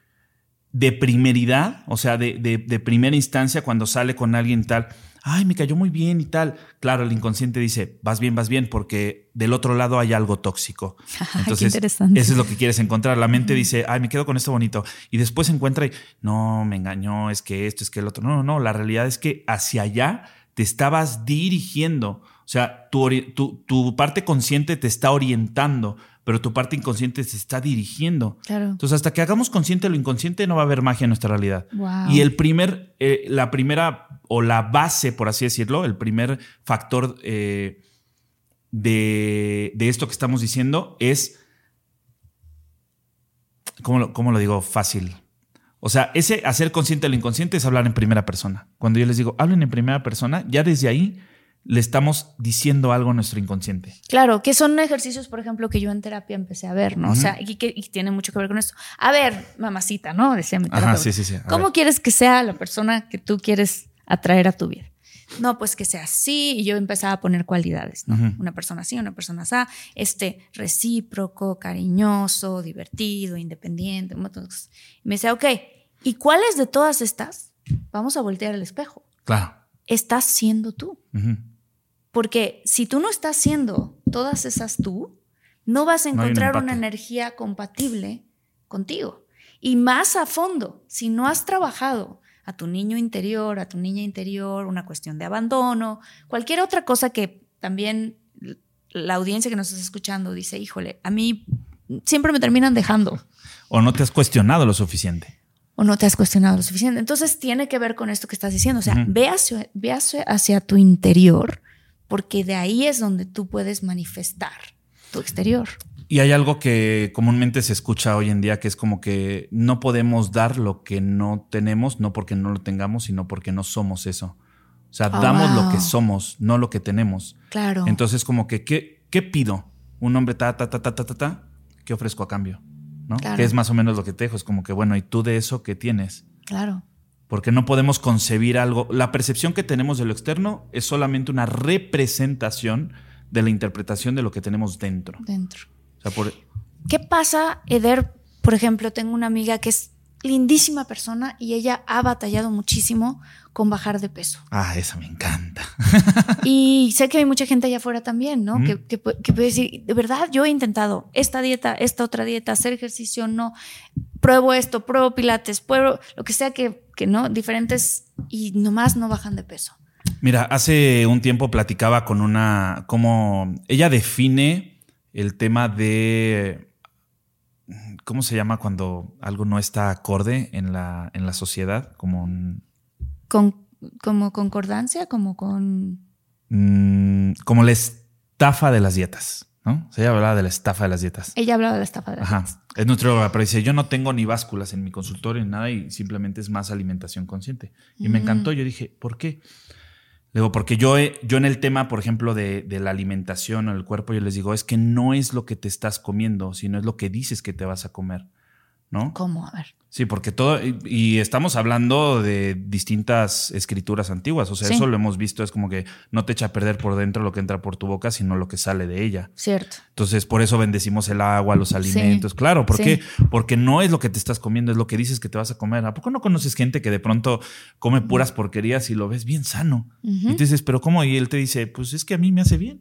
de primeridad, o sea, de, de- de primera instancia cuando sale con alguien tal, ay, me cayó muy bien y tal. Claro, el inconsciente dice, vas bien, vas bien, porque del otro lado hay algo tóxico. qué Entonces, interesante. eso es lo que quieres encontrar. La mente dice, ay, me quedo con esto bonito. Y después encuentra y, no, me engañó, es que esto, es que el otro. No, no, no, la realidad es que hacia allá te estabas dirigiendo. O sea, tu, tu, tu parte consciente te está orientando, pero tu parte inconsciente te está dirigiendo. Claro. Entonces, hasta que hagamos consciente lo inconsciente, no va a haber magia en nuestra realidad. Wow. Y el primer, eh, la primera o la base, por así decirlo, el primer factor eh, de, de esto que estamos diciendo es, ¿cómo lo, cómo lo digo? Fácil. O sea, ese hacer consciente lo inconsciente es hablar en primera persona. Cuando yo les digo, hablen en primera persona, ya desde ahí le estamos diciendo algo a nuestro inconsciente. Claro, que son ejercicios, por ejemplo, que yo en terapia empecé a ver, ¿no? O sea, y que y tiene mucho que ver con esto. A ver, mamacita, ¿no? Decía mi Ajá, terapeuta. sí, sí, sí. A ¿Cómo ver. quieres que sea la persona que tú quieres atraer a tu vida? No, pues que sea así. Y yo empezaba a poner cualidades, ¿no? Una persona así, una persona así, este, recíproco, cariñoso, divertido, independiente, un montón de cosas. Y me decía, ok, ¿y cuáles de todas estas? Vamos a voltear el espejo. Claro. Estás siendo tú. Ujú. Porque si tú no estás siendo todas esas tú, no vas a No encontrar una energía compatible contigo. Y más a fondo, si no has trabajado a tu niño interior, a tu niña interior, una cuestión de abandono, cualquier otra cosa que también la audiencia que nos está escuchando dice, híjole, a mí siempre me terminan dejando O no te has cuestionado lo suficiente. o no te has cuestionado lo suficiente. Entonces tiene que ver con esto que estás diciendo. O sea, Ujú. ve, hacia, ve hacia, hacia tu interior, porque de ahí es donde tú puedes manifestar tu exterior. Y hay algo que comúnmente se escucha hoy en día que es como que no podemos dar lo que no tenemos, no porque no lo tengamos, sino porque no somos eso. O sea, Oh, damos lo que somos, no lo que tenemos. Claro. Entonces, como que, ¿qué, qué pido? Un hombre ta, ta, ta, ta, ta, ta, ta, ¿qué ofrezco a cambio? ¿No? Claro. Que es más o menos lo que te dejo. Es como que, bueno, ¿y tú de eso qué tienes? claro. Porque no podemos concebir algo. La percepción que tenemos de lo externo es solamente una representación de la interpretación de lo que tenemos dentro. Dentro. O sea, por, ¿Qué pasa, Eder? Por ejemplo, tengo una amiga que es lindísima persona y ella ha batallado muchísimo con bajar de peso. Ah, esa me encanta. Y sé que hay mucha gente allá afuera también, ¿no? Ujú. que, que puede decir, de verdad, yo he intentado esta dieta, esta otra dieta, hacer ejercicio, no, pruebo esto, pruebo pilates, pruebo lo que sea que, que no, diferentes y nomás no bajan de peso. Mira, hace un tiempo platicaba con una, como ella define el tema de, ¿cómo se llama cuando algo no está acorde en la, en la sociedad? Como un, Con, como concordancia, como con... mm, como la estafa de las dietas, ¿no? O sea, ella hablaba de la estafa de las dietas. Ella hablaba de la estafa de las Ajá. dietas. Es nutrióloga, pero dice, yo no tengo ni básculas en mi consultorio ni nada y simplemente es más alimentación consciente. Y me Mm. encantó. Yo dije, ¿por qué? Le digo, porque yo, yo en el tema, por ejemplo, de, de la alimentación o el cuerpo, yo les digo, es que no es lo que te estás comiendo, sino es lo que dices que te vas a comer, ¿no? ¿Cómo? A ver. Sí, porque todo, y, estamos hablando de distintas escrituras antiguas, o sea, Sí. eso lo hemos visto, es como que no te echa a perder por dentro lo que entra por tu boca, sino lo que sale de ella. Cierto. Entonces, por eso bendecimos el agua, los alimentos. Claro, ¿por sí. qué? Porque no es lo que te estás comiendo, es lo que dices que te vas a comer. ¿A poco no conoces gente que de pronto come puras porquerías y lo ves bien sano? Y tú dices, ¿pero cómo? Y él te dice, pues es que a mí me hace bien.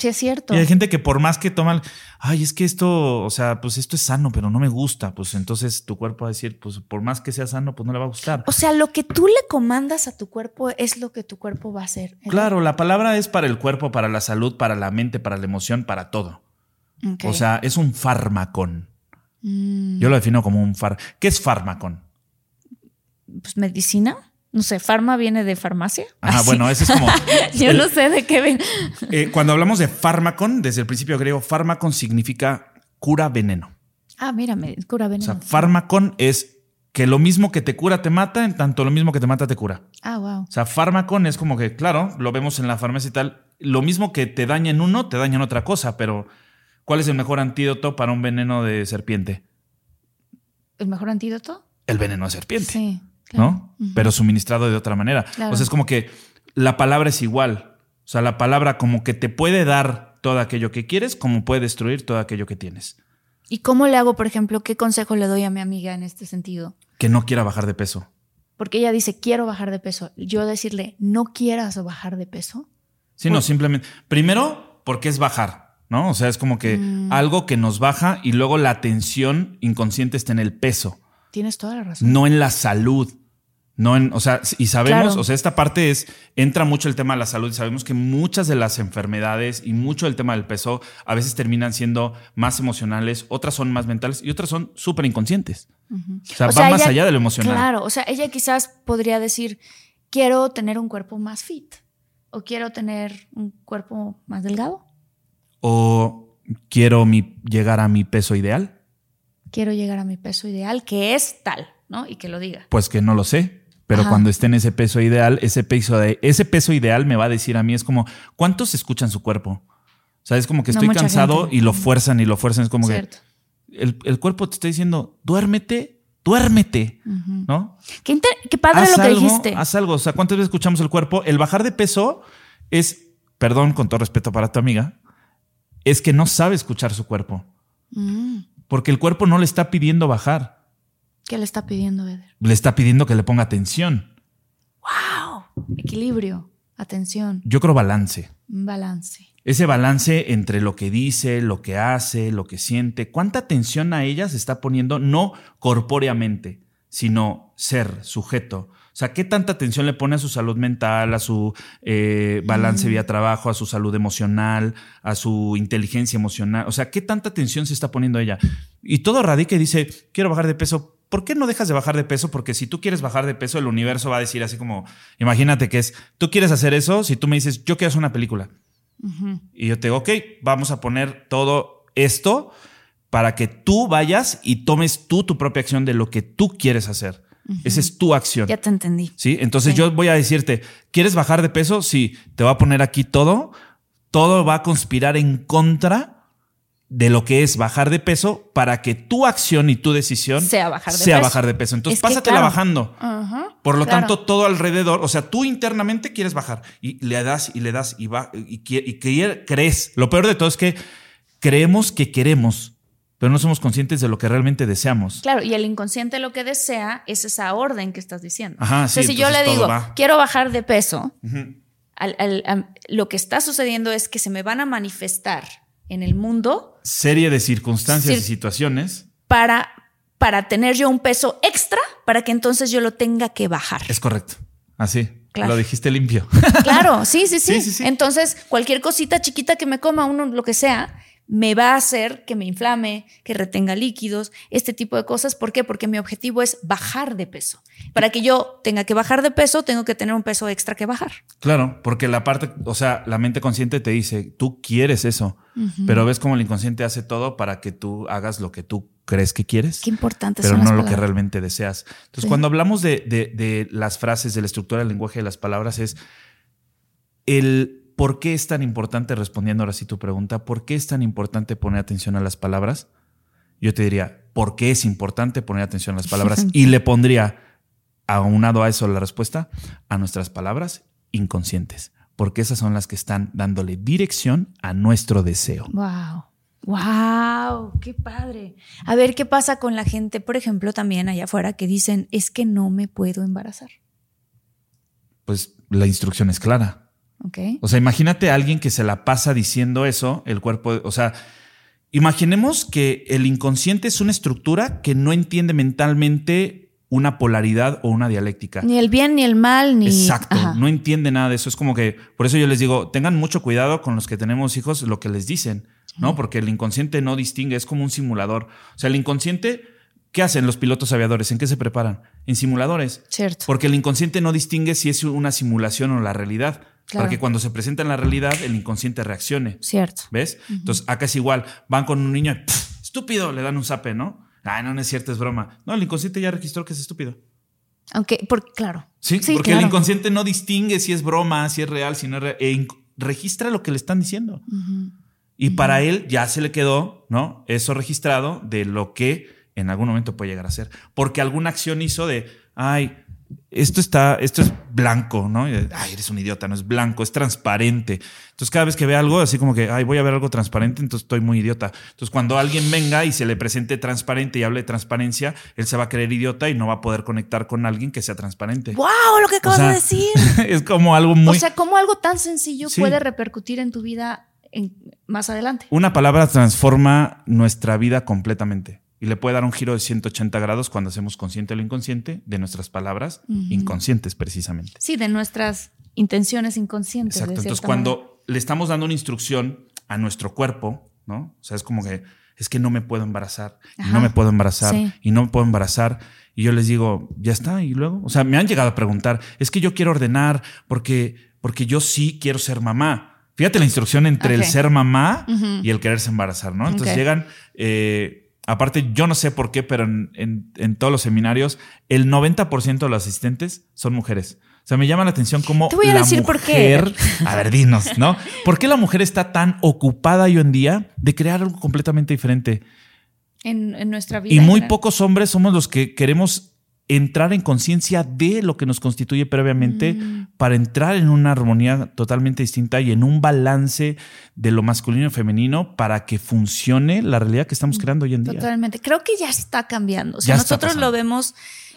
Sí, es cierto. Y hay gente que por más que toman, ay, es que esto, o sea, pues esto es sano, pero no me gusta. Pues entonces tu cuerpo va a decir, pues por más que sea sano, pues no le va a gustar. O sea, lo que tú le comandas a tu cuerpo es lo que tu cuerpo va a hacer. ¿verdad? Claro, la palabra es para el cuerpo, para la salud, para la mente, para la emoción, para todo. O sea, es un farmacón. Mm, Yo lo defino como un far. ¿Qué es farmacón? pues medicina. No sé, farma viene de farmacia. Así. bueno, ese es como. Yo el- no sé de qué ven. eh, cuando hablamos de farmacón, desde el principio griego, farmacón significa cura veneno. Ah, mírame, cura O veneno. sea, farmacón es que lo mismo que te cura te mata, en tanto lo mismo que te mata te cura. ah, wow. O sea, farmacón es como que, claro, lo vemos en la farmacia y tal. Lo mismo que te daña en uno, te daña en otra cosa, pero ¿cuál es el mejor antídoto para un veneno de serpiente? ¿El mejor antídoto? El veneno de serpiente. Sí. Claro. ¿no? Pero suministrado de otra manera. Claro. O sea, es como que la palabra es igual. O sea, la palabra como que te puede dar todo aquello que quieres, como puede destruir todo aquello que tienes. ¿Y cómo le hago, por ejemplo, qué consejo le doy a mi amiga en este sentido? Que no quiera bajar de peso. Porque ella dice, quiero bajar de peso. Yo decirle, no quieras bajar de peso. Sí, no, simplemente. Primero, porque es bajar, ¿no? O sea, es como que Mm. algo que nos baja y luego la atención inconsciente está en el peso, Tienes toda la razón. no en la salud. No en, o sea, y sabemos, Claro. o sea, esta parte es, entra mucho el tema de la salud y sabemos que muchas de las enfermedades y mucho del tema del peso a veces terminan siendo más emocionales, otras son más mentales y otras son súper inconscientes. O sea, O va sea, más ella- allá de lo emocional. Claro, o sea, ella quizás podría decir, quiero tener un cuerpo más fit o quiero tener un cuerpo más delgado, O quiero mi, llegar a mi peso ideal, quiero llegar a mi peso ideal, que es tal, ¿no? Y que lo diga. pues que no lo sé. Pero Ajá. cuando esté en ese peso ideal, ese peso, de, ese peso ideal me va a decir a mí, es como, ¿cuántos escuchan su cuerpo? O sea, es como que estoy cansado gente. y lo fuerzan y lo fuerzan. Es como Cierto. que el, el cuerpo te está diciendo, duérmete, duérmete. ¿no? Qué, inter- qué padre haz lo que algo, dijiste. haz algo. O sea, ¿cuántas veces escuchamos el cuerpo? El bajar de peso es, perdón, con todo respeto para tu amiga, es que no sabe escuchar su cuerpo. Mm. Porque el cuerpo no le está pidiendo bajar, ¿Qué le está pidiendo Eder? le está pidiendo que le ponga atención. ¡Wow! Equilibrio, atención, Yo creo balance. balance. Ese balance entre lo que dice, lo que hace, lo que siente, cuánta atención a ella se está poniendo, no corpóreamente, sino ser, sujeto. O sea, ¿qué tanta atención le pone a su salud mental, a su eh, balance vía trabajo, a su salud emocional, a su inteligencia emocional? O sea, ¿qué tanta atención se está poniendo ella? Y todo radica y dice, quiero bajar de peso. ¿Por qué no dejas de bajar de peso? Porque si tú quieres bajar de peso, el universo va a decir así como, imagínate que es, tú quieres hacer eso, si tú me dices, yo quiero hacer una película. Y yo te digo, ok, vamos a poner todo esto para que tú vayas y tomes tú tu propia acción de lo que tú quieres hacer. Esa es tu acción. Ya te entendí. ¿Sí? Entonces Sí. yo voy a decirte, ¿quieres bajar de peso? Sí, te voy a poner aquí todo. Todo va a conspirar en contra de lo que es bajar de peso para que tu acción y tu decisión Sea bajar de sea peso. bajar de peso. Entonces Es pásatela claro. bajando. Por lo claro. tanto, todo alrededor, o sea, tú internamente quieres bajar y le das y le das y va y, y crees. Lo peor de todo es que creemos que queremos, pero no somos conscientes de lo que realmente deseamos. Claro, y el inconsciente lo que desea es esa orden que estás diciendo. Ajá, o sea, sí, si yo le digo, va. quiero bajar de peso, al- al- lo que está sucediendo es que se me van a manifestar en el mundo Serie de circunstancias Cir- y situaciones. para, para tener yo un peso extra para que entonces yo lo tenga que bajar. Es correcto. Así. Claro. Lo dijiste limpio. Claro, sí, sí, sí, Sí, sí, sí. Entonces, cualquier cosita chiquita que me coma, uno, lo que sea, me va a hacer que me inflame, que retenga líquidos, este tipo de cosas. ¿Por qué? Porque mi objetivo es bajar de peso. Para que yo tenga que bajar de peso, tengo que tener un peso extra que bajar. Claro, porque la parte, o sea, la mente consciente te dice, tú quieres eso, pero ves como el inconsciente hace todo para que tú hagas lo que tú crees que quieres. Qué importante Pero no las lo que realmente deseas. Entonces, Sí. cuando hablamos de, de- de las frases, de la estructura del lenguaje de las palabras, es el por qué es tan importante, respondiendo ahora sí tu pregunta, ¿por qué es tan importante poner atención a las palabras? Yo te diría, ¿por qué es importante poner atención a las palabras? Y le pondría, aunado a eso la respuesta, a nuestras palabras inconscientes, porque esas son las que están dándole dirección a nuestro deseo. Wow. Wow, qué padre. A ver qué pasa con la gente, por ejemplo, también allá afuera que dicen, es que no me puedo embarazar. Pues la instrucción es clara. ¿Ok? O sea, imagínate a alguien que se la pasa diciendo eso, el cuerpo, o sea, imaginemos que el inconsciente es una estructura que no entiende mentalmente una polaridad o una dialéctica. Ni el bien ni el mal, ni. Exacto, Ajá. no entiende nada de eso. Es como que, por eso yo les digo, tengan mucho cuidado con los que tenemos hijos, lo que les dicen, ¿no? Porque el inconsciente no distingue, es como un simulador. O sea, el inconsciente, ¿qué hacen los pilotos aviadores? ¿En qué se preparan? En simuladores. Cierto. Porque el inconsciente no distingue si es una simulación o la realidad. Claro. Para que cuando se presenta en la realidad, el inconsciente reaccione. Cierto. ¿Ves? Entonces, acá es igual. Van con un niño, y, "Pff, estúpido, le dan un zape, ¿no? Ay, no, no es cierto, es broma. No, el inconsciente ya registró que es estúpido. Aunque, porque, claro. Sí, porque el inconsciente no distingue si es broma, si es real, si no es real. E registra lo que le están diciendo. Y para él ya se le quedó, ¿no? Eso registrado de lo que en algún momento puede llegar a ser. Porque alguna acción hizo de, ay, esto está, esto es blanco, ¿no? Ay, eres un idiota, no es blanco, es transparente. Entonces, cada vez que ve algo, así como que, ay, voy a ver algo transparente, entonces estoy muy idiota. Entonces, cuando alguien venga y se le presente transparente y hable de transparencia, él se va a creer idiota y no va a poder conectar con alguien que sea transparente. ¡Wow! Lo que acabas sea, de decir. es como algo muy. O sea, cómo algo tan sencillo Sí. puede repercutir en tu vida en- más adelante. Una palabra transforma nuestra vida completamente y le puede dar un giro de 180 grados cuando hacemos consciente lo inconsciente de nuestras palabras inconscientes precisamente. Sí, de nuestras intenciones inconscientes. de Exacto. Entonces, manera. cuando le estamos dando una instrucción a nuestro cuerpo, ¿no? O sea, es como que es que no me puedo embarazar y no me puedo embarazar Sí. y no me puedo embarazar. Y yo les digo, ya está. Y luego, o sea, me han llegado a preguntar, es que yo quiero ordenar porque, porque yo sí quiero ser mamá. Fíjate la instrucción entre el ser mamá y el quererse embarazar, ¿no? Entonces llegan, eh, aparte, yo no sé por qué, pero en, en- en todos los seminarios, el 90% de los asistentes son mujeres. O sea, me llama la atención cómo Te voy a la decir por qué. A ver, dinos, ¿no? ¿Por qué la mujer está tan ocupada hoy en día de crear algo completamente diferente? en, en nuestra vida. Y muy pocos hombres somos los que queremos entrar en conciencia de lo que nos constituye previamente Mm. para entrar en una armonía totalmente distinta y en un balance de lo masculino y femenino para que funcione la realidad que estamos creando hoy en día. Totalmente. Creo que ya está cambiando. O sea, Ya está nosotros lo vemos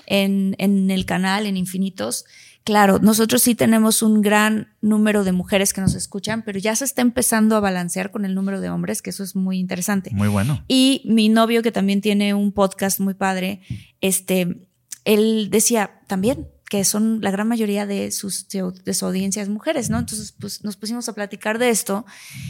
en, en el canal, en Infinitos. Claro, nosotros sí tenemos un gran número de mujeres que nos escuchan, pero ya se está empezando a balancear con el número de hombres, que eso es muy interesante. Muy bueno. Y mi novio, que también tiene un podcast muy padre, este, él decía también que son la gran mayoría de, sus, de su mujeres, ¿no? Entonces, pues nos pusimos a platicar de esto.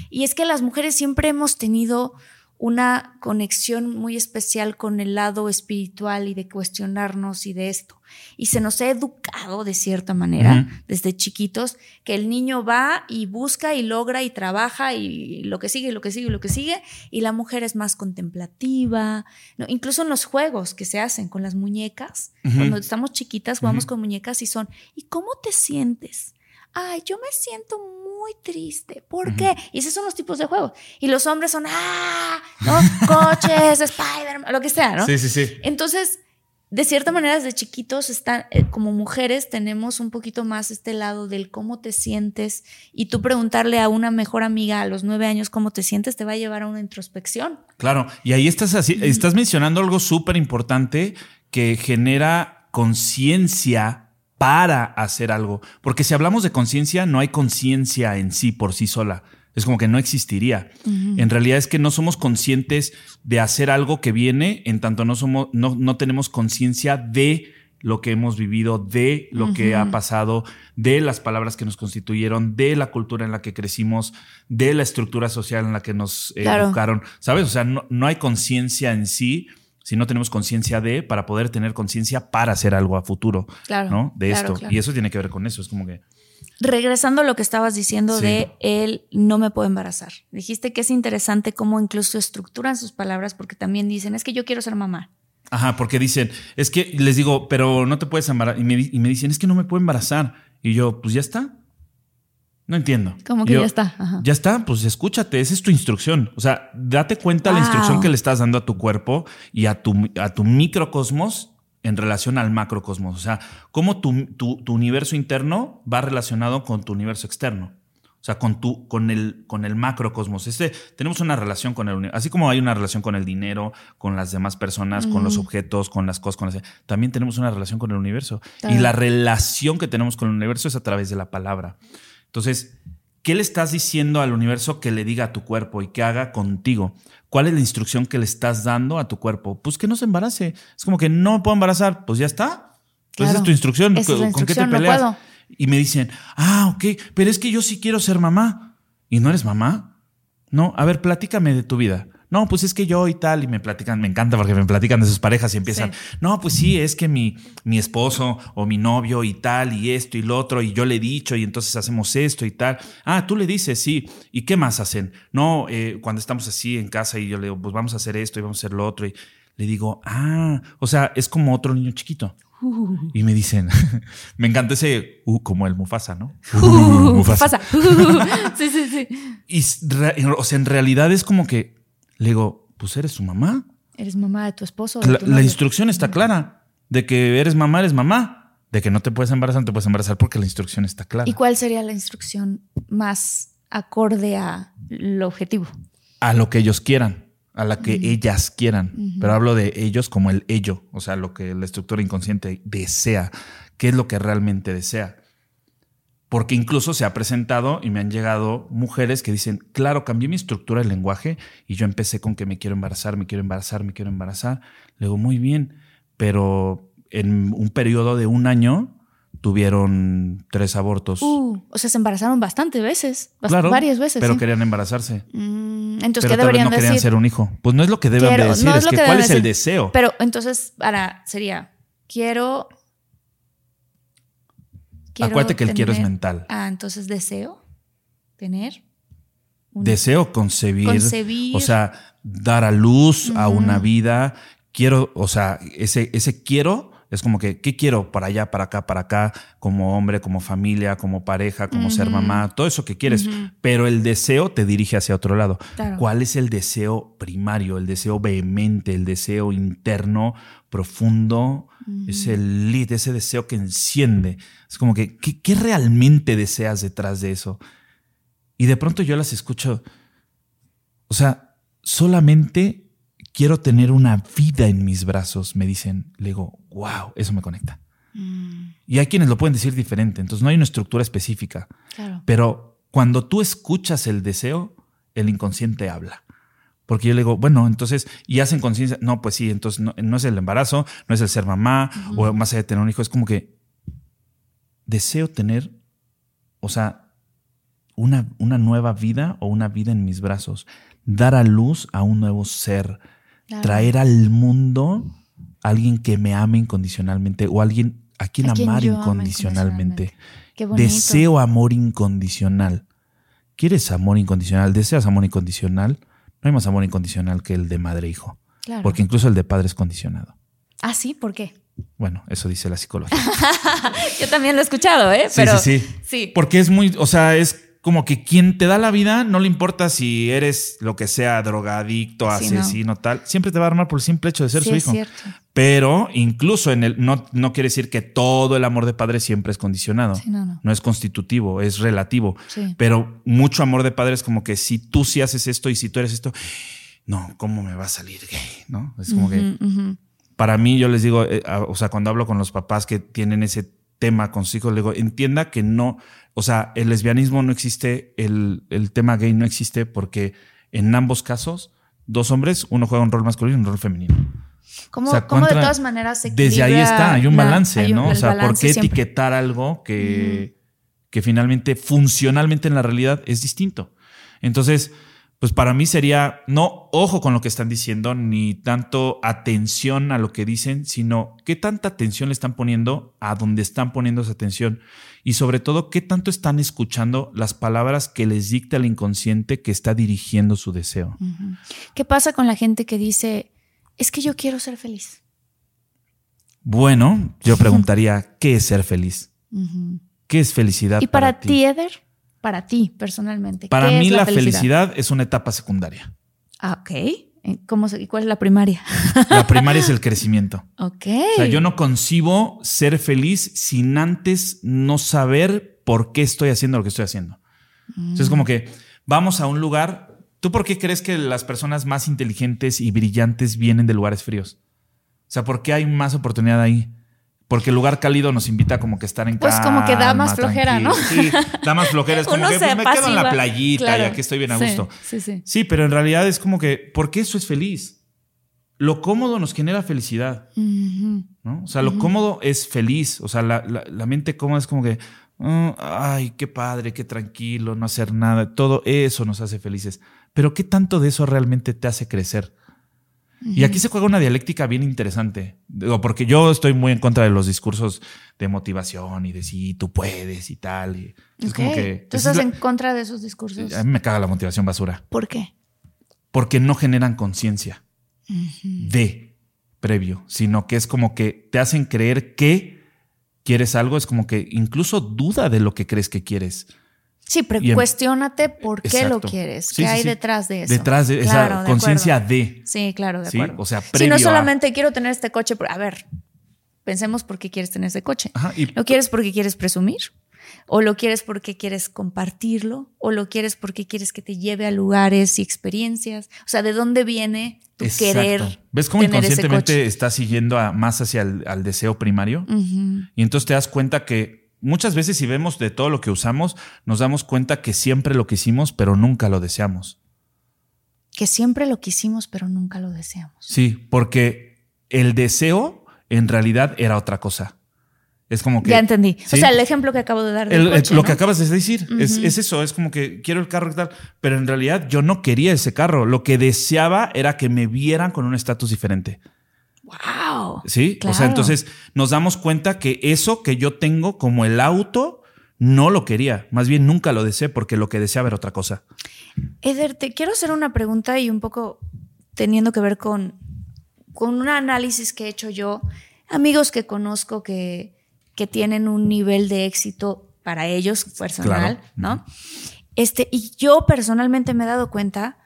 Y es que las mujeres siempre hemos tenido una conexión muy especial con el lado espiritual y de cuestionarnos y de esto. Y se nos ha educado de cierta manera desde chiquitos que el niño va y busca y logra y trabaja y lo que sigue, y lo que sigue, y lo que sigue, y la mujer es más contemplativa, ¿no? incluso en los juegos que se hacen con las muñecas, Ujú. cuando estamos chiquitas jugamos con muñecas y son, ¿y cómo te sientes? Ay, yo me siento muy triste. ¿Por qué? Y esos son los tipos de juegos. Y los hombres son, ah, ¿no? Coches, Spider-Man, lo que sea, ¿no? Sí, sí, sí. Entonces, de cierta manera, desde chiquitos, están, eh, como mujeres, tenemos un poquito más este lado del cómo te sientes. Y tú preguntarle a una mejor amiga a los nueve años cómo te sientes, te va a llevar a una introspección. Claro, y ahí estás así, estás mencionando algo súper importante que genera conciencia para hacer algo. Porque si hablamos de conciencia, no hay conciencia en sí por sí sola. Es como que no existiría. En realidad es que no somos conscientes de hacer algo que viene, en tanto no somos, no, no tenemos conciencia de lo que hemos vivido, de lo que ha pasado, de las palabras que nos constituyeron, de la cultura en la que crecimos, de la estructura social en la que nos Claro. educaron. ¿Sabes? O sea, no, no hay conciencia en sí si no tenemos conciencia de para poder tener conciencia para hacer algo a futuro, Claro, ¿no? De claro, esto. claro. Y eso tiene que ver con eso. Es como que Regresando a lo que estabas diciendo Sí. de él no me puedo embarazar. Dijiste que es interesante cómo incluso estructuran sus palabras porque también dicen, es que yo quiero ser mamá. Ajá, porque dicen, es que les digo, pero no te puedes embarazar. Y me, y me dicen, es que no me puedo embarazar. Y yo, pues ya está. No entiendo. Como que Yo, ya está. Ajá. Ya está, pues escúchate, esa es tu instrucción. O sea, date cuenta la Wow. instrucción que le estás dando a tu cuerpo y a tu, a tu microcosmos en relación al macrocosmos. O sea, cómo tu, tu- tu universo interno va relacionado con tu universo externo. O sea, con, tu, con, el, con el macrocosmos. Este, tenemos una relación con el universo. Así como hay una relación con el dinero, con las demás personas, con los objetos, con las cosas, con las, también tenemos una relación con el universo. Claro. Y la relación que tenemos con el universo es a través de la palabra. Entonces, ¿qué le estás diciendo al universo que le diga a tu cuerpo y que haga contigo? ¿Cuál es la instrucción que le estás dando a tu cuerpo? Pues que no se embarace. Es como que no me puedo embarazar. Pues ya está. Claro. esa es tu instrucción. Esa es la ¿Con qué te no peleas? Y me dicen, ah, ok, pero es que yo sí quiero ser mamá. ¿Y no eres mamá? No, a ver, platícame de tu vida. No, pues es que yo y tal, y me platican, me encanta porque me platican de sus parejas y empiezan, no, pues sí, es que mi, mi esposo o mi novio y tal, y esto y lo otro, y yo le he dicho, y entonces hacemos esto y tal. Ah, tú le dices, sí. ¿Y qué más hacen? No, eh, cuando estamos así en casa y yo le digo, pues vamos a hacer esto y vamos a hacer lo otro, y le digo, ah, o sea, es como otro niño chiquito. Y me dicen, me encanta ese, uh, como el Mufasa, ¿no? Uh, Mufasa. Sí, sí, sí. Y, o sea, en realidad es como que le digo, pues eres su mamá. Eres mamá de tu esposo. de La, tu la novio. instrucción está clara. De que eres mamá, eres mamá. De que no te puedes embarazar, no te puedes embarazar porque la instrucción está clara. ¿Y cuál sería la instrucción más acorde a lo objetivo? A lo que ellos quieran, a la que ellas quieran. Pero hablo de ellos como el ello, o sea, lo que la estructura inconsciente desea. ¿Qué es lo que realmente desea? Porque incluso se ha presentado y me han llegado mujeres que dicen, claro, cambié mi estructura del lenguaje y yo empecé con que me quiero embarazar, me quiero embarazar, me quiero embarazar. Le digo, muy bien, pero en un periodo de un año tuvieron tres abortos. Uh, o sea, se embarazaron bastantes veces. bast- claro, varias veces. Pero sí. querían embarazarse. Mm, entonces, pero ¿qué deberían no querían ser un hijo. Pues no es lo que deben Quiero- de decir, no es, que, que cuál es el deseo. Pero entonces, ahora sería, quiero... quiero Acuérdate que el quiero es mental. Ah, entonces deseo tener... un- Deseo concebir, Concebir. o sea, dar a luz a una vida. Quiero, o sea, ese, ese quiero es como que, ¿qué quiero para allá, para acá, para acá, como hombre, como familia, como pareja, como ser mamá, todo eso que quieres. Pero el deseo te dirige hacia otro lado. Claro. ¿Cuál es el deseo primario, el deseo vehemente, el deseo interno, profundo? Es el lead, ese deseo que enciende. Es como que, ¿qué, qué realmente deseas detrás de eso? Y de pronto yo las escucho. O sea, solamente quiero tener una vida en mis brazos, me dicen. Le digo, wow, eso me conecta. Mm, Y hay quienes lo pueden decir diferente, entonces no hay una estructura específica. claro. Pero cuando tú escuchas el deseo, el inconsciente habla. Porque yo le digo, bueno, entonces, y hacen conciencia, no, pues sí, entonces no, no es el embarazo, no es el ser mamá, o más allá de tener un hijo, es como que deseo tener, o sea, una, una nueva vida o una vida en mis brazos, dar a luz a un nuevo ser, Claro. traer al mundo a alguien que me ame incondicionalmente o alguien a quien A quien amar incondicionalmente. incondicionalmente. Qué bonito. Deseo amor incondicional. ¿Quieres amor incondicional? ¿Deseas amor incondicional? No hay más amor incondicional que el de madre e. Claro. Porque incluso el de padre es condicionado. Ah, sí, ¿por qué? Bueno, eso dice la psicología. Yo también lo he escuchado, ¿eh? Sí, Pero, sí, sí. Sí. Porque es muy, o sea, es como que quien te da la vida, no le importa si eres lo que sea, drogadicto, Sí, no. asesino, tal, siempre te va a armar por el simple hecho de ser Sí, su es hijo. cierto. Pero incluso en el, no, no quiere decir que todo el amor de padre siempre es condicionado. Sí, no, no. No es constitutivo, es relativo. Pero mucho amor de padre es como que si tú sí haces esto y si tú eres esto, no, ¿cómo me va a salir gay? ¿No? Es como que para mí, yo les digo, eh, a- o sea, cuando hablo con los papás que tienen ese tema con sus hijos, les digo, entienda que no, o sea, el lesbianismo no existe, el, el tema gay no existe porque en ambos casos, dos hombres, uno juega un rol masculino y un rol femenino. ¿Cómo, O sea, cómo de todas maneras se Desde ahí está, hay un la- balance, hay un- ¿no? O sea, ¿por qué siempre. etiquetar algo que, que finalmente, funcionalmente en la realidad es distinto? Entonces, pues para mí sería, no ojo con lo que están diciendo, ni tanto atención a lo que dicen, sino qué tanta atención le están poniendo a donde están poniendo esa atención. Y sobre todo, qué tanto están escuchando las palabras que les dicta el inconsciente que está dirigiendo su deseo. ¿Qué pasa con la gente que dice, es que yo quiero ser feliz? Bueno, yo preguntaría, ¿qué es ser feliz? ¿Qué es felicidad? Y para, ti, Eder, para ti personalmente. Para ¿qué mí la felicidad? es una etapa secundaria. Ah, ok. Eh, ¿Cómo se- y ¿Cuál es la primaria? La primaria es el crecimiento. Ok. O sea, yo no concibo ser feliz sin antes no saber por qué estoy haciendo lo que estoy haciendo. Entonces, como que vamos a un lugar. ¿Tú por qué crees que las personas más inteligentes y brillantes vienen de lugares fríos? O sea, ¿por qué hay más oportunidad ahí? Porque el lugar cálido nos invita como que estar en Pues como que da calma, más flojera, ¿no? Sí, da más flojera. Es como Uno que pues, me quedo en la playita Claro. y aquí estoy bien a Sí, gusto. Sí, sí. Sí, pero en realidad es como que, ¿por qué eso es feliz? Lo cómodo nos genera felicidad. ¿no? O sea, lo cómodo es feliz. O sea, la, la- la mente cómoda es como que, "Ah, ay, qué padre, qué tranquilo, no hacer nada. Todo eso nos hace felices. Pero ¿qué tanto de eso realmente te hace crecer? Y aquí se juega una dialéctica bien interesante. Digo, porque yo estoy muy en contra de los discursos de motivación y de sí, tú puedes y tal. y es como que. Tú estás es en contra de esos discursos. A mí me caga la motivación basura. ¿Por qué? Porque no generan conciencia de previo, sino que es como que te hacen creer que quieres algo, es como que incluso duda de lo que crees que quieres. Sí, pero Y cuestiónate por qué lo quieres. Sí, ¿Qué sí, hay sí. detrás de eso? Detrás de Claro, esa de conciencia de. Sí, claro, de acuerdo. o sea, Si no a- solamente quiero tener este coche, a ver, pensemos por qué quieres tener este coche. Ajá, y- ¿Lo quieres porque quieres presumir? ¿O lo quieres porque quieres compartirlo? ¿O lo quieres porque quieres que te lleve a lugares y experiencias? O sea, ¿de dónde viene tu Exacto. querer ¿Ves cómo tener ese inconscientemente coche? estás siguiendo a- más hacia el al deseo primario? Y entonces te das cuenta que muchas veces si vemos de todo lo que usamos, nos damos cuenta que siempre lo quisimos, pero nunca lo deseamos. Que siempre lo quisimos, pero nunca lo deseamos. Sí, porque el deseo en realidad era otra cosa. Es como que... ya entendí. ¿sí? O sea, el ejemplo que acabo de dar del El- el- coche, lo ¿no? que acabas de decir es, es eso, es como que quiero el carro y tal, pero en realidad yo no quería ese carro, lo que deseaba era que me vieran con un estatus diferente. ¡Wow! ¿Sí? O sea, entonces nos damos cuenta que eso que yo tengo como el auto no lo quería, más bien nunca lo deseé porque lo que deseaba era otra cosa. Eder, te quiero hacer una pregunta y un poco teniendo que ver con, con un análisis que he hecho yo. Amigos que conozco que, que tienen un nivel de éxito para ellos personal, Claro. ¿no? Este, y yo personalmente me he dado cuenta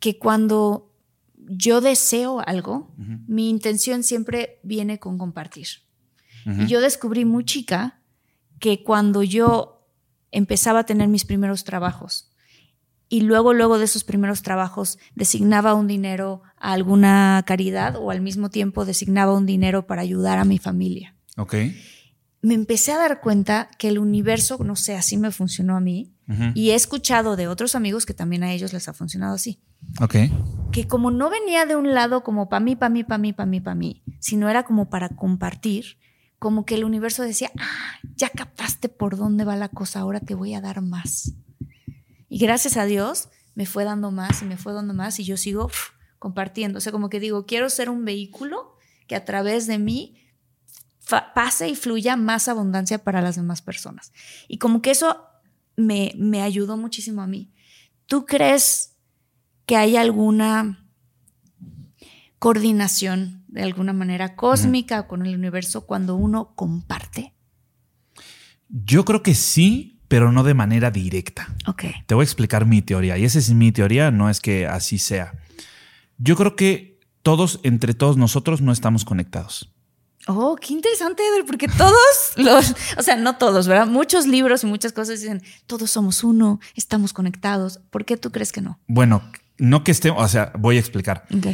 que cuando yo deseo algo, mi intención siempre viene con compartir. Y yo descubrí muy chica que cuando yo empezaba a tener mis primeros trabajos y luego, luego de esos primeros trabajos designaba un dinero a alguna caridad o al mismo tiempo designaba un dinero para ayudar a mi familia. Me empecé a dar cuenta que el universo, no sé, así me funcionó a mí y he escuchado de otros amigos que también a ellos les ha funcionado así Ok. que como no venía de un lado como para mí, para mí, para mí, para mí, para mí, sino era como para compartir, como que el universo decía, ah, ya captaste por dónde va la cosa, ahora te voy a dar más. Y gracias a Dios me fue dando más y me fue dando más y yo sigo uf, compartiendo. O sea, como que digo, quiero ser un vehículo que a través de mí pase y fluya más abundancia para las demás personas. Y como que eso me, me ayudó muchísimo a mí. ¿Tú crees que hay alguna coordinación de alguna manera cósmica con el universo cuando uno comparte? Yo creo que sí, pero no de manera directa. Ok. Te voy a explicar mi teoría. Y esa es mi teoría, no es que así sea. Yo creo que todos, entre todos nosotros, no estamos conectados. Oh, qué interesante, Eder, porque todos los, o sea, no todos, ¿verdad? Muchos libros y muchas cosas dicen, todos somos uno, estamos conectados. ¿Por qué tú crees que no? Bueno, no que estemos, o sea, voy a explicar. Ok.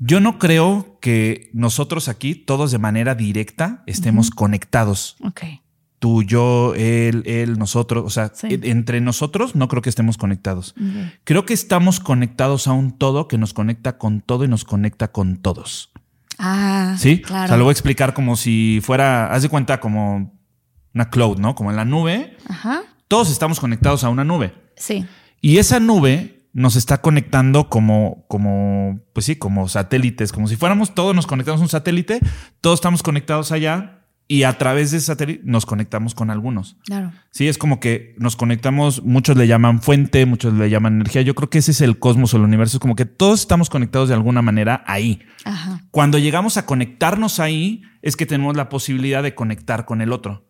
Yo no creo que nosotros aquí, todos de manera directa, estemos conectados. Ok. Tú, yo, él, él, nosotros. O sea, Sí. e- entre nosotros no creo que estemos conectados. Creo que estamos conectados a un todo que nos conecta con todo y nos conecta con todos. Ah, ¿Sí? claro. O sea, lo voy a explicar como si fuera, haz de cuenta como una cloud, ¿no? Como en la nube. Ajá. Todos estamos conectados a una nube. Sí. Y esa nube nos está conectando como, como, pues sí, como satélites, como si fuéramos todos nos conectamos a un satélite, todos estamos conectados allá y a través de satélite nos conectamos con algunos. Claro. Sí, es como que nos conectamos, muchos le llaman fuente, muchos le llaman energía. Yo creo que ese es el cosmos o el universo, es como que todos estamos conectados de alguna manera ahí. Ajá. Cuando llegamos a conectarnos ahí, es que tenemos la posibilidad de conectar con el otro.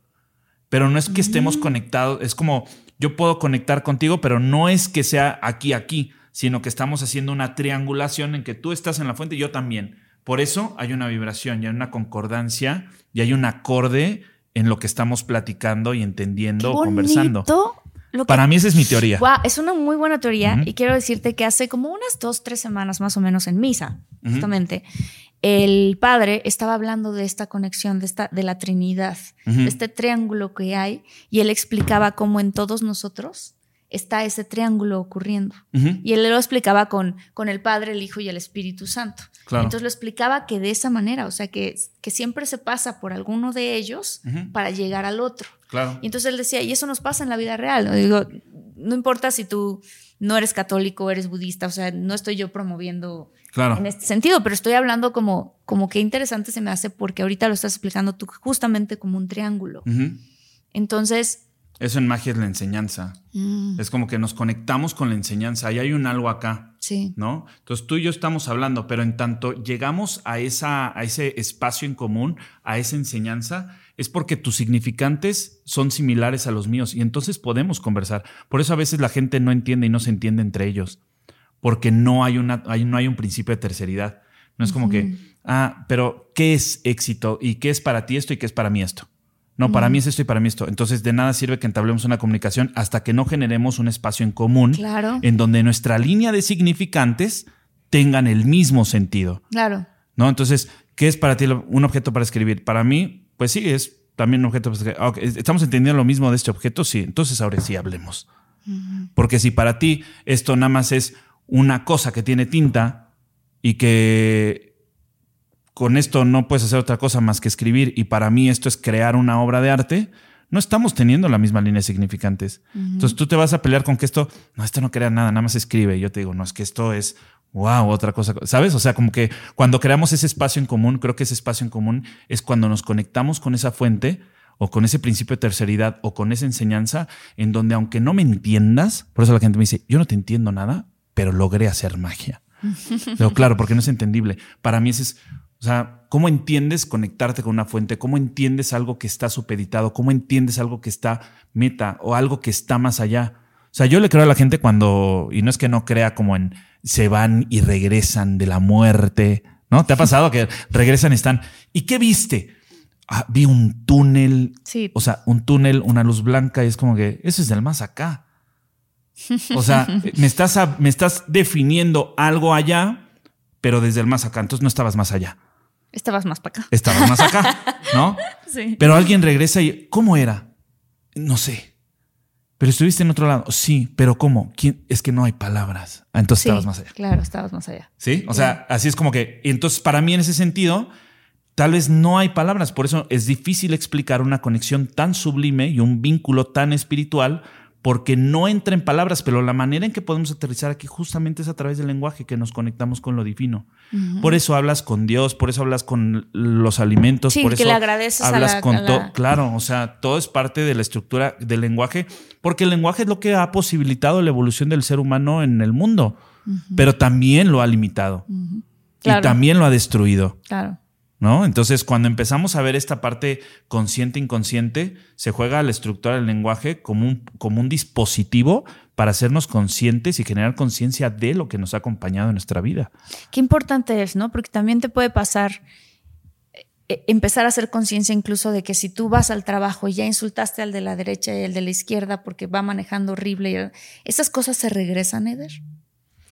Pero no es que estemos conectados, es como yo puedo conectar contigo, pero no es que sea aquí, aquí, sino que estamos haciendo una triangulación en que tú estás en la fuente y yo también. Por eso hay una vibración y hay una concordancia y hay un acorde en lo que estamos platicando y entendiendo Qué o conversando. bonito lo que- Para mí esa es mi teoría. Es una muy buena teoría y quiero decirte que hace como unas dos, tres semanas más o menos en misa, justamente, el padre estaba hablando de esta conexión, de, esta, de la Trinidad, de este triángulo que hay y él explicaba cómo en todos nosotros está ese triángulo ocurriendo. Ujú, Y él lo explicaba con, con el Padre, el Hijo y el Espíritu Santo. Claro. Entonces lo explicaba que de esa manera, o sea, que, que siempre se pasa por alguno de ellos Ujú. para llegar al otro. Claro. Y entonces él decía, y eso nos pasa en la vida real. ¿no? Digo, no importa si tú no eres católico, eres budista, o sea, no estoy yo promoviendo Claro. en este sentido, pero estoy hablando como, como que interesante se me hace porque ahorita lo estás explicando tú justamente como un triángulo. Ujú. Entonces, Eso en magia es la enseñanza. mm, Es como que nos conectamos con la enseñanza. Ahí hay un algo acá, sí, ¿no? Entonces tú y yo estamos hablando, pero en tanto llegamos a, esa, a ese espacio en común, a esa enseñanza, es porque tus significantes son similares a los míos y entonces podemos conversar. Por eso a veces la gente no entiende y no se entiende entre ellos, porque no hay, una, hay- no hay un principio de terceridad. No es como que, ah, pero ¿qué es éxito? ¿Y qué es para ti esto y qué es para mí esto? No, para mí es esto y para mí esto. Entonces, de nada sirve que entablemos una comunicación hasta que no generemos un espacio en común claro, en donde nuestra línea de significantes tengan el mismo sentido, claro. ¿no? Entonces, ¿qué es para ti un objeto para escribir? Para mí, pues sí, es también un objeto para escribir. Ah, ¿Estamos entendiendo lo mismo de este objeto? Sí, entonces ahora sí hablemos. Porque si para ti esto nada más es una cosa que tiene tinta y que con esto no puedes hacer otra cosa más que escribir y para mí esto es crear una obra de arte, no estamos teniendo la misma línea de significantes. Entonces tú te vas a pelear con que esto, no, esto no crea nada, nada más escribe. Y yo te digo, no, es que esto es, wow, otra cosa, ¿sabes? O sea, como que cuando creamos ese espacio en común, creo que ese espacio en común es cuando nos conectamos con esa fuente o con ese principio de terceridad o con esa enseñanza en donde aunque no me entiendas, por eso la gente me dice, yo no te entiendo nada, pero logré hacer magia. Pero claro, porque no es entendible. Para mí ese es, o sea, ¿cómo entiendes conectarte con una fuente? ¿Cómo entiendes algo que está supeditado? ¿Cómo entiendes algo que está meta o algo que está más allá? O sea, yo le creo a la gente cuando, y no es que no crea como en se van y regresan de la muerte, ¿no? ¿Te ha pasado que regresan y están, ¿y qué viste? Ah, vi un túnel, Sí. o sea, un túnel, una luz blanca, y es como que eso es del más acá. O sea, me estás, me estás definiendo algo allá, pero desde el más acá. Entonces no estabas más allá, Estabas más para acá. estabas más acá, ¿no? Sí. Pero alguien regresa y, ¿cómo era? No sé. Pero estuviste en otro lado. Sí, pero ¿cómo? ¿Quién? Es que no hay palabras. Ah, entonces Sí, estabas más allá. Claro, estabas más allá. ¿Sí? O sea, así es como que. Entonces, para mí, en ese sentido, tal vez no hay palabras. Por eso es difícil explicar una conexión tan sublime y un vínculo tan espiritual, porque no entra en palabras. Pero la manera en que podemos aterrizar aquí justamente es a través del lenguaje que nos conectamos con lo divino. Por eso hablas con Dios, por eso hablas con los alimentos, Sí, por que eso le agradeces a hablas la- con todo. la- Claro, o sea, todo es parte de la estructura del lenguaje, porque el lenguaje es lo que ha posibilitado la evolución del ser humano en el mundo, pero también lo ha limitado Claro. y también lo ha destruido. Claro. ¿No? Entonces, cuando empezamos a ver esta parte consciente inconsciente, se juega la estructura del lenguaje como un, como un dispositivo para hacernos conscientes y generar conciencia de lo que nos ha acompañado en nuestra vida. Qué importante es, ¿no? Porque también te puede pasar eh, empezar a hacer conciencia incluso de que si tú vas al trabajo y ya insultaste al de la derecha y al de la izquierda porque va manejando horrible, esas cosas se regresan, Eder.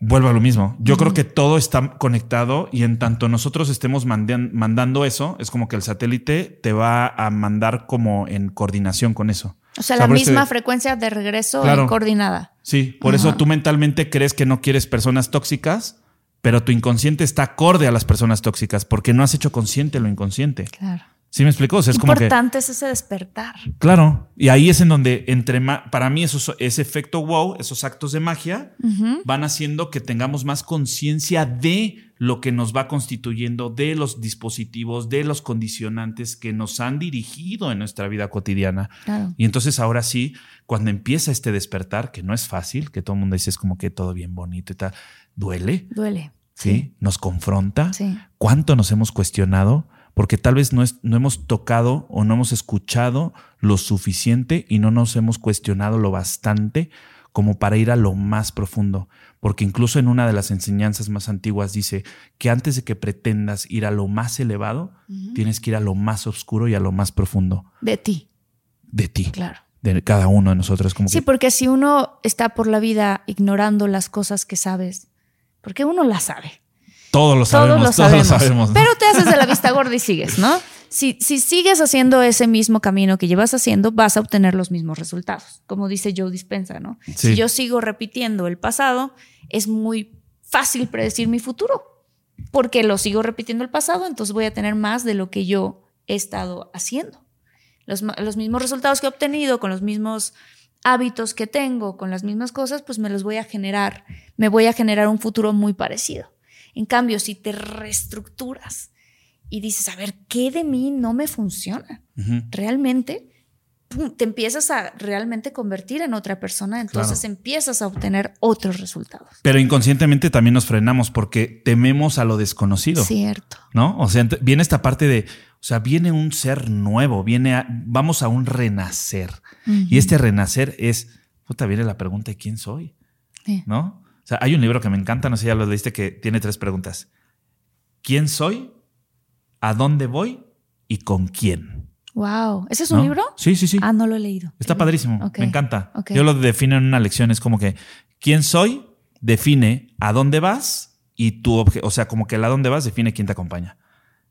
Vuelvo a lo mismo. Yo creo que todo está conectado y en tanto nosotros estemos mandan- mandando eso, es como que el satélite te va a mandar como en coordinación con eso. O sea, O sea, la misma frecuencia de regreso Claro. coordinada. Sí, por eso tú mentalmente crees que no quieres personas tóxicas, pero tu inconsciente está acorde a las personas tóxicas porque no has hecho consciente lo inconsciente. Claro. ¿Sí me explico? O sea, es como que Importante es ese despertar. Claro, y ahí es en donde entre para mí esos, ese efecto wow, esos actos de magia van haciendo que tengamos más conciencia de lo que nos va constituyendo, de los dispositivos, de los condicionantes que nos han dirigido en nuestra vida cotidiana. Claro. Y entonces ahora sí, cuando empieza este despertar, que no es fácil, que todo el mundo dice es como que todo bien bonito y tal, duele, Duele. ¿sí? Nos confronta. Sí. ¿Cuánto nos hemos cuestionado? Porque tal vez no, es, no hemos tocado o no hemos escuchado lo suficiente y no nos hemos cuestionado lo bastante como para ir a lo más profundo. Porque incluso en una de las enseñanzas más antiguas dice que antes de que pretendas ir a lo más elevado, tienes que ir a lo más oscuro y a lo más profundo De ti. de ti, Claro. de cada uno de nosotros. Como Sí, que- porque si uno está por la vida ignorando las cosas que sabes, porque uno las sabe. Todos lo Todos sabemos, lo todos sabemos. lo sabemos. ¿no? Pero te haces de la vista gorda y sigues, ¿no? Si, si sigues haciendo ese mismo camino que llevas haciendo, vas a obtener los mismos resultados. Como dice Joe Dispensa, ¿no? Sí. Si yo sigo repitiendo el pasado, es muy fácil predecir mi futuro. Porque lo sigo repitiendo el pasado, entonces voy a tener más de lo que yo he estado haciendo. Los mismos resultados que he obtenido, con los mismos hábitos que tengo, con las mismas cosas, pues me los voy a generar. Me voy a generar un futuro muy parecido. En cambio, si te reestructuras y dices, a ver, ¿qué de mí no me funciona? Realmente pum, te empiezas a realmente convertir en otra persona, entonces Claro. empiezas a obtener otros resultados. Pero inconscientemente también nos frenamos porque tememos a lo desconocido. Cierto. ¿no? O sea, viene esta parte de, o sea, viene un ser nuevo, viene a- vamos a un renacer. Y este renacer es, puta, viene la pregunta de quién soy. ¿no? O sea, hay un libro que me encanta, no sé si ya lo leíste, que tiene tres preguntas. ¿Quién soy? ¿A dónde voy? ¿Y con quién? Wow. ¿Ese es un ¿No? libro? Sí, sí, sí. Ah, no lo he leído. Está padrísimo, me encanta. Yo lo defino en una lección, es como que, ¿quién soy? Define a dónde vas y tu objeto, o sea, como que el a dónde vas define quién te acompaña.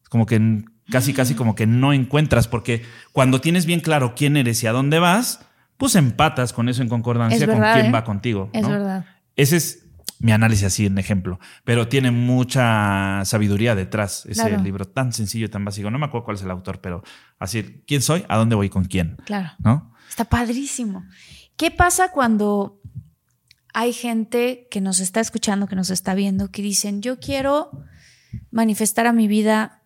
Es como que casi, casi como que no encuentras, porque cuando tienes bien claro quién eres y a dónde vas, pues empatas con eso en concordancia con quién ¿eh? va contigo. Es ¿no? verdad. Ese es mi análisis así en ejemplo, pero tiene mucha sabiduría detrás ese Claro. libro tan sencillo y tan básico. No me acuerdo cuál es el autor, pero así, ¿quién soy? ¿A dónde voy con quién? Claro. ¿No? Está padrísimo. ¿Qué pasa cuando hay gente que nos está escuchando, que nos está viendo, que dicen, yo quiero manifestar a mi vida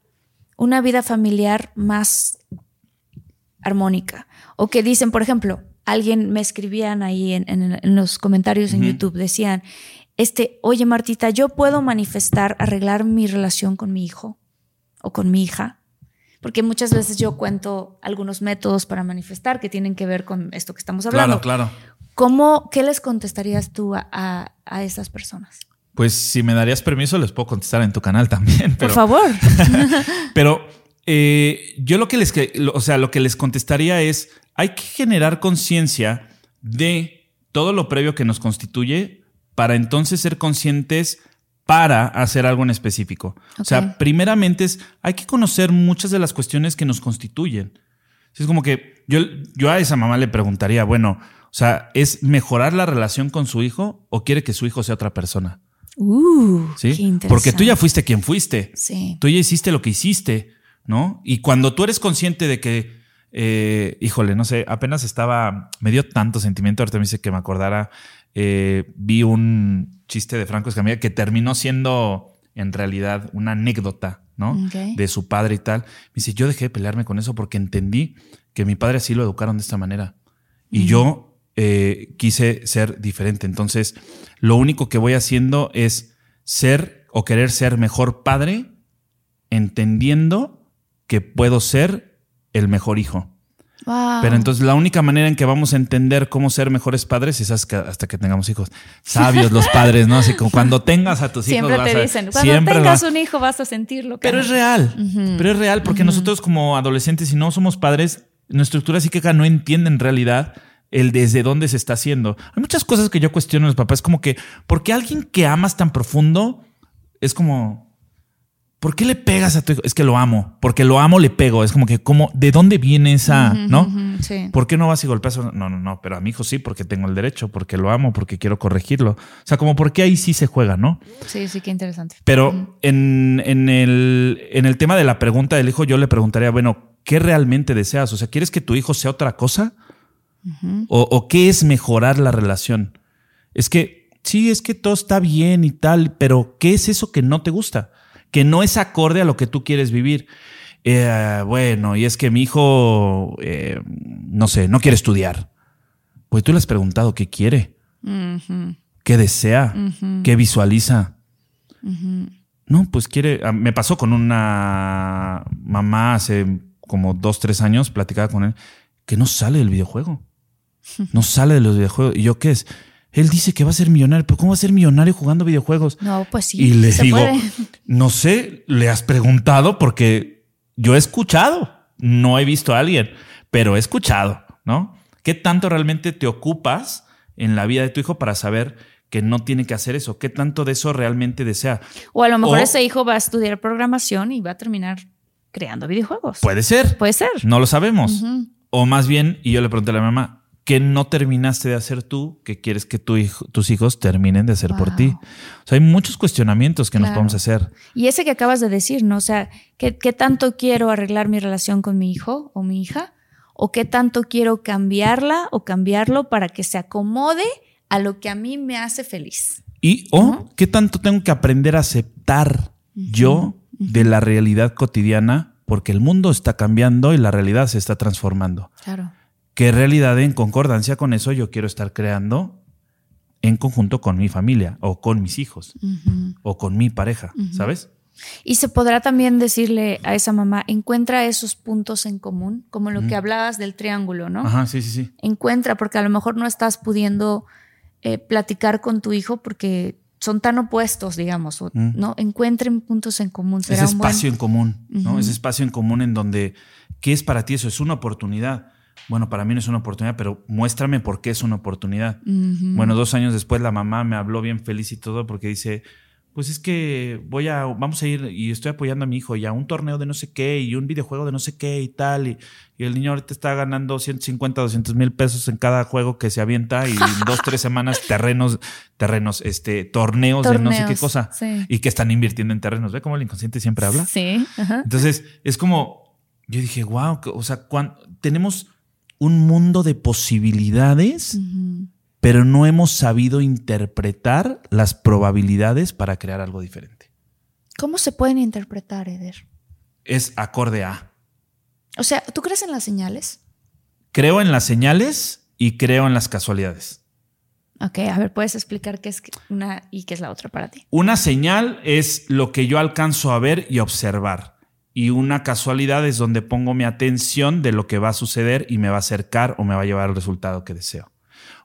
una vida familiar más armónica? O que dicen, por ejemplo, alguien me escribían ahí en, en- en los comentarios en. YouTube, decían, este, oye Martita, yo puedo manifestar, arreglar mi relación con mi hijo o con mi hija. Porque muchas veces yo cuento algunos métodos para manifestar que tienen que ver con esto que estamos hablando. Claro, claro. ¿Cómo, ¿Qué les contestarías tú a, a, a esas personas? Pues si me darías permiso, les puedo contestar en tu canal también. Pero, Por favor. Pero eh, yo lo que les, o sea, lo que les contestaría es, hay que generar conciencia de todo lo previo que nos constituye para entonces ser conscientes para hacer algo en específico. O sea, primeramente es, hay que conocer muchas de las cuestiones que nos constituyen. Es como que yo, yo a esa mamá le preguntaría, bueno, o sea, ¿es mejorar la relación con su hijo o quiere que su hijo sea otra persona? Uh, ¿Sí? qué interesante. Porque tú ya fuiste quien fuiste. Sí. Tú ya hiciste lo que hiciste, ¿no? Y cuando tú eres consciente de que, eh, híjole, no sé, apenas estaba, me dio tanto sentimiento, ahorita me dice que me acordara, eh, vi un chiste de Franco Escamilla que terminó siendo en realidad una anécdota, ¿no? De su padre y tal. Me dice, yo dejé de pelearme con eso porque entendí que mi padre así lo educaron de esta manera. Y yo eh, quise ser diferente. Entonces, lo único que voy haciendo es ser o querer ser mejor padre, entendiendo que puedo ser el mejor hijo. Wow. Pero entonces la única manera en que vamos a entender cómo ser mejores padres es hasta que, hasta que tengamos hijos. Sabios los padres, ¿no? Así como cuando tengas a tus hijos. siempre vas te a- dicen, cuando siempre tengas un hijo vas a sentirlo. Pero es real. Pero es real porque nosotros como adolescentes, si no somos padres, nuestra estructura psíquica no entiende en realidad el desde dónde se está haciendo. Hay muchas cosas que yo cuestiono a los papás, como que, ¿por qué alguien que amas tan profundo es como... ¿Por qué le pegas a tu hijo? Es que lo amo. Porque lo amo, le pego. Es como que, como, ¿de dónde viene esa, no? Sí. ¿Por qué no vas y golpeas? a- No, no, no, pero a mi hijo sí, porque tengo el derecho, porque lo amo, porque quiero corregirlo. O sea, como porque ahí sí se juega, ¿no? Sí, sí, qué interesante. Pero en, en el, en el tema de la pregunta del hijo, yo le preguntaría, bueno, ¿qué realmente deseas? O sea, ¿quieres que tu hijo sea otra cosa? o, ¿O qué es mejorar la relación? Es que, sí, es que todo está bien y tal, pero ¿qué es eso que no te gusta? Que no es acorde a lo que tú quieres vivir. Eh, bueno, y es que mi hijo, eh, no sé, no quiere estudiar. Pues tú le has preguntado qué quiere, qué desea, qué visualiza. No, pues quiere. ah, Me pasó con una mamá hace como dos, tres años, platicaba con él, que no sale del videojuego. No sale de los videojuegos. ¿Y yo qué es? Él dice que va a ser millonario, pero ¿cómo va a ser millonario jugando videojuegos? No, pues sí. y le se digo, puede. no sé, le has preguntado porque yo he escuchado, no he visto a alguien, pero he escuchado, ¿no? ¿Qué tanto realmente te ocupas en la vida de tu hijo para saber que no tiene que hacer eso? ¿Qué tanto de eso realmente desea? O a lo mejor o- ese hijo va a estudiar programación y va a terminar creando videojuegos. Puede ser. Puede ser. No lo sabemos. O más bien, y yo le pregunté a la mamá, ¿qué no terminaste de hacer tú que quieres que tu hijo- tus hijos terminen de hacer por ti? O sea, hay muchos cuestionamientos que nos podemos hacer. Y ese que acabas de decir, ¿no? O sea, ¿qué, qué tanto quiero arreglar mi relación con mi hijo o mi hija? ¿O qué tanto quiero cambiarla o cambiarlo para que se acomode a lo que a mí me hace feliz? Y, o. ¿qué tanto tengo que aprender a aceptar yo de la realidad cotidiana? Porque el mundo está cambiando y la realidad se está transformando. Claro. ¿Qué realidad en concordancia con eso yo quiero estar creando en conjunto con mi familia o con mis hijos o con mi pareja? ¿Sabes? Y se podrá también decirle a esa mamá, encuentra esos puntos en común, como lo que hablabas del triángulo, ¿no? Ajá, sí, sí, sí. Encuentra, porque a lo mejor no estás pudiendo eh, platicar con tu hijo porque son tan opuestos, digamos, o- Mm. ¿no? Encuentren puntos en común. ese Será buen- espacio en común, ¿no? Ujú. Ese espacio en común en donde, ¿qué es para ti eso? Es una oportunidad. Bueno, para mí no es una oportunidad, pero muéstrame por qué es una oportunidad. Bueno, dos años después la mamá me habló bien feliz y todo porque dice, pues es que voy a, vamos a ir y estoy apoyando a mi hijo y a un torneo de no sé qué y un videojuego de no sé qué y tal. Y, y el niño ahorita está ganando 150, 200 mil pesos en cada juego que se avienta y en dos, tres semanas terrenos, terrenos, este, torneos, de no sé qué cosa. sí. Y que están invirtiendo en terrenos. ¿Ve cómo el inconsciente siempre habla? Sí. ajá. Entonces, es como, yo dije, wow, o sea, cuán- tenemos un mundo de posibilidades, pero no hemos sabido interpretar las probabilidades para crear algo diferente. ¿Cómo se pueden interpretar, Eder? Es acorde a. O sea, ¿tú crees en las señales? Creo en las señales y creo en las casualidades. Ok, a ver, ¿puedes explicar qué es una y qué es la otra para ti? Una señal es lo que yo alcanzo a ver y observar. Y una casualidad es donde pongo mi atención de lo que va a suceder y me va a acercar o me va a llevar al resultado que deseo.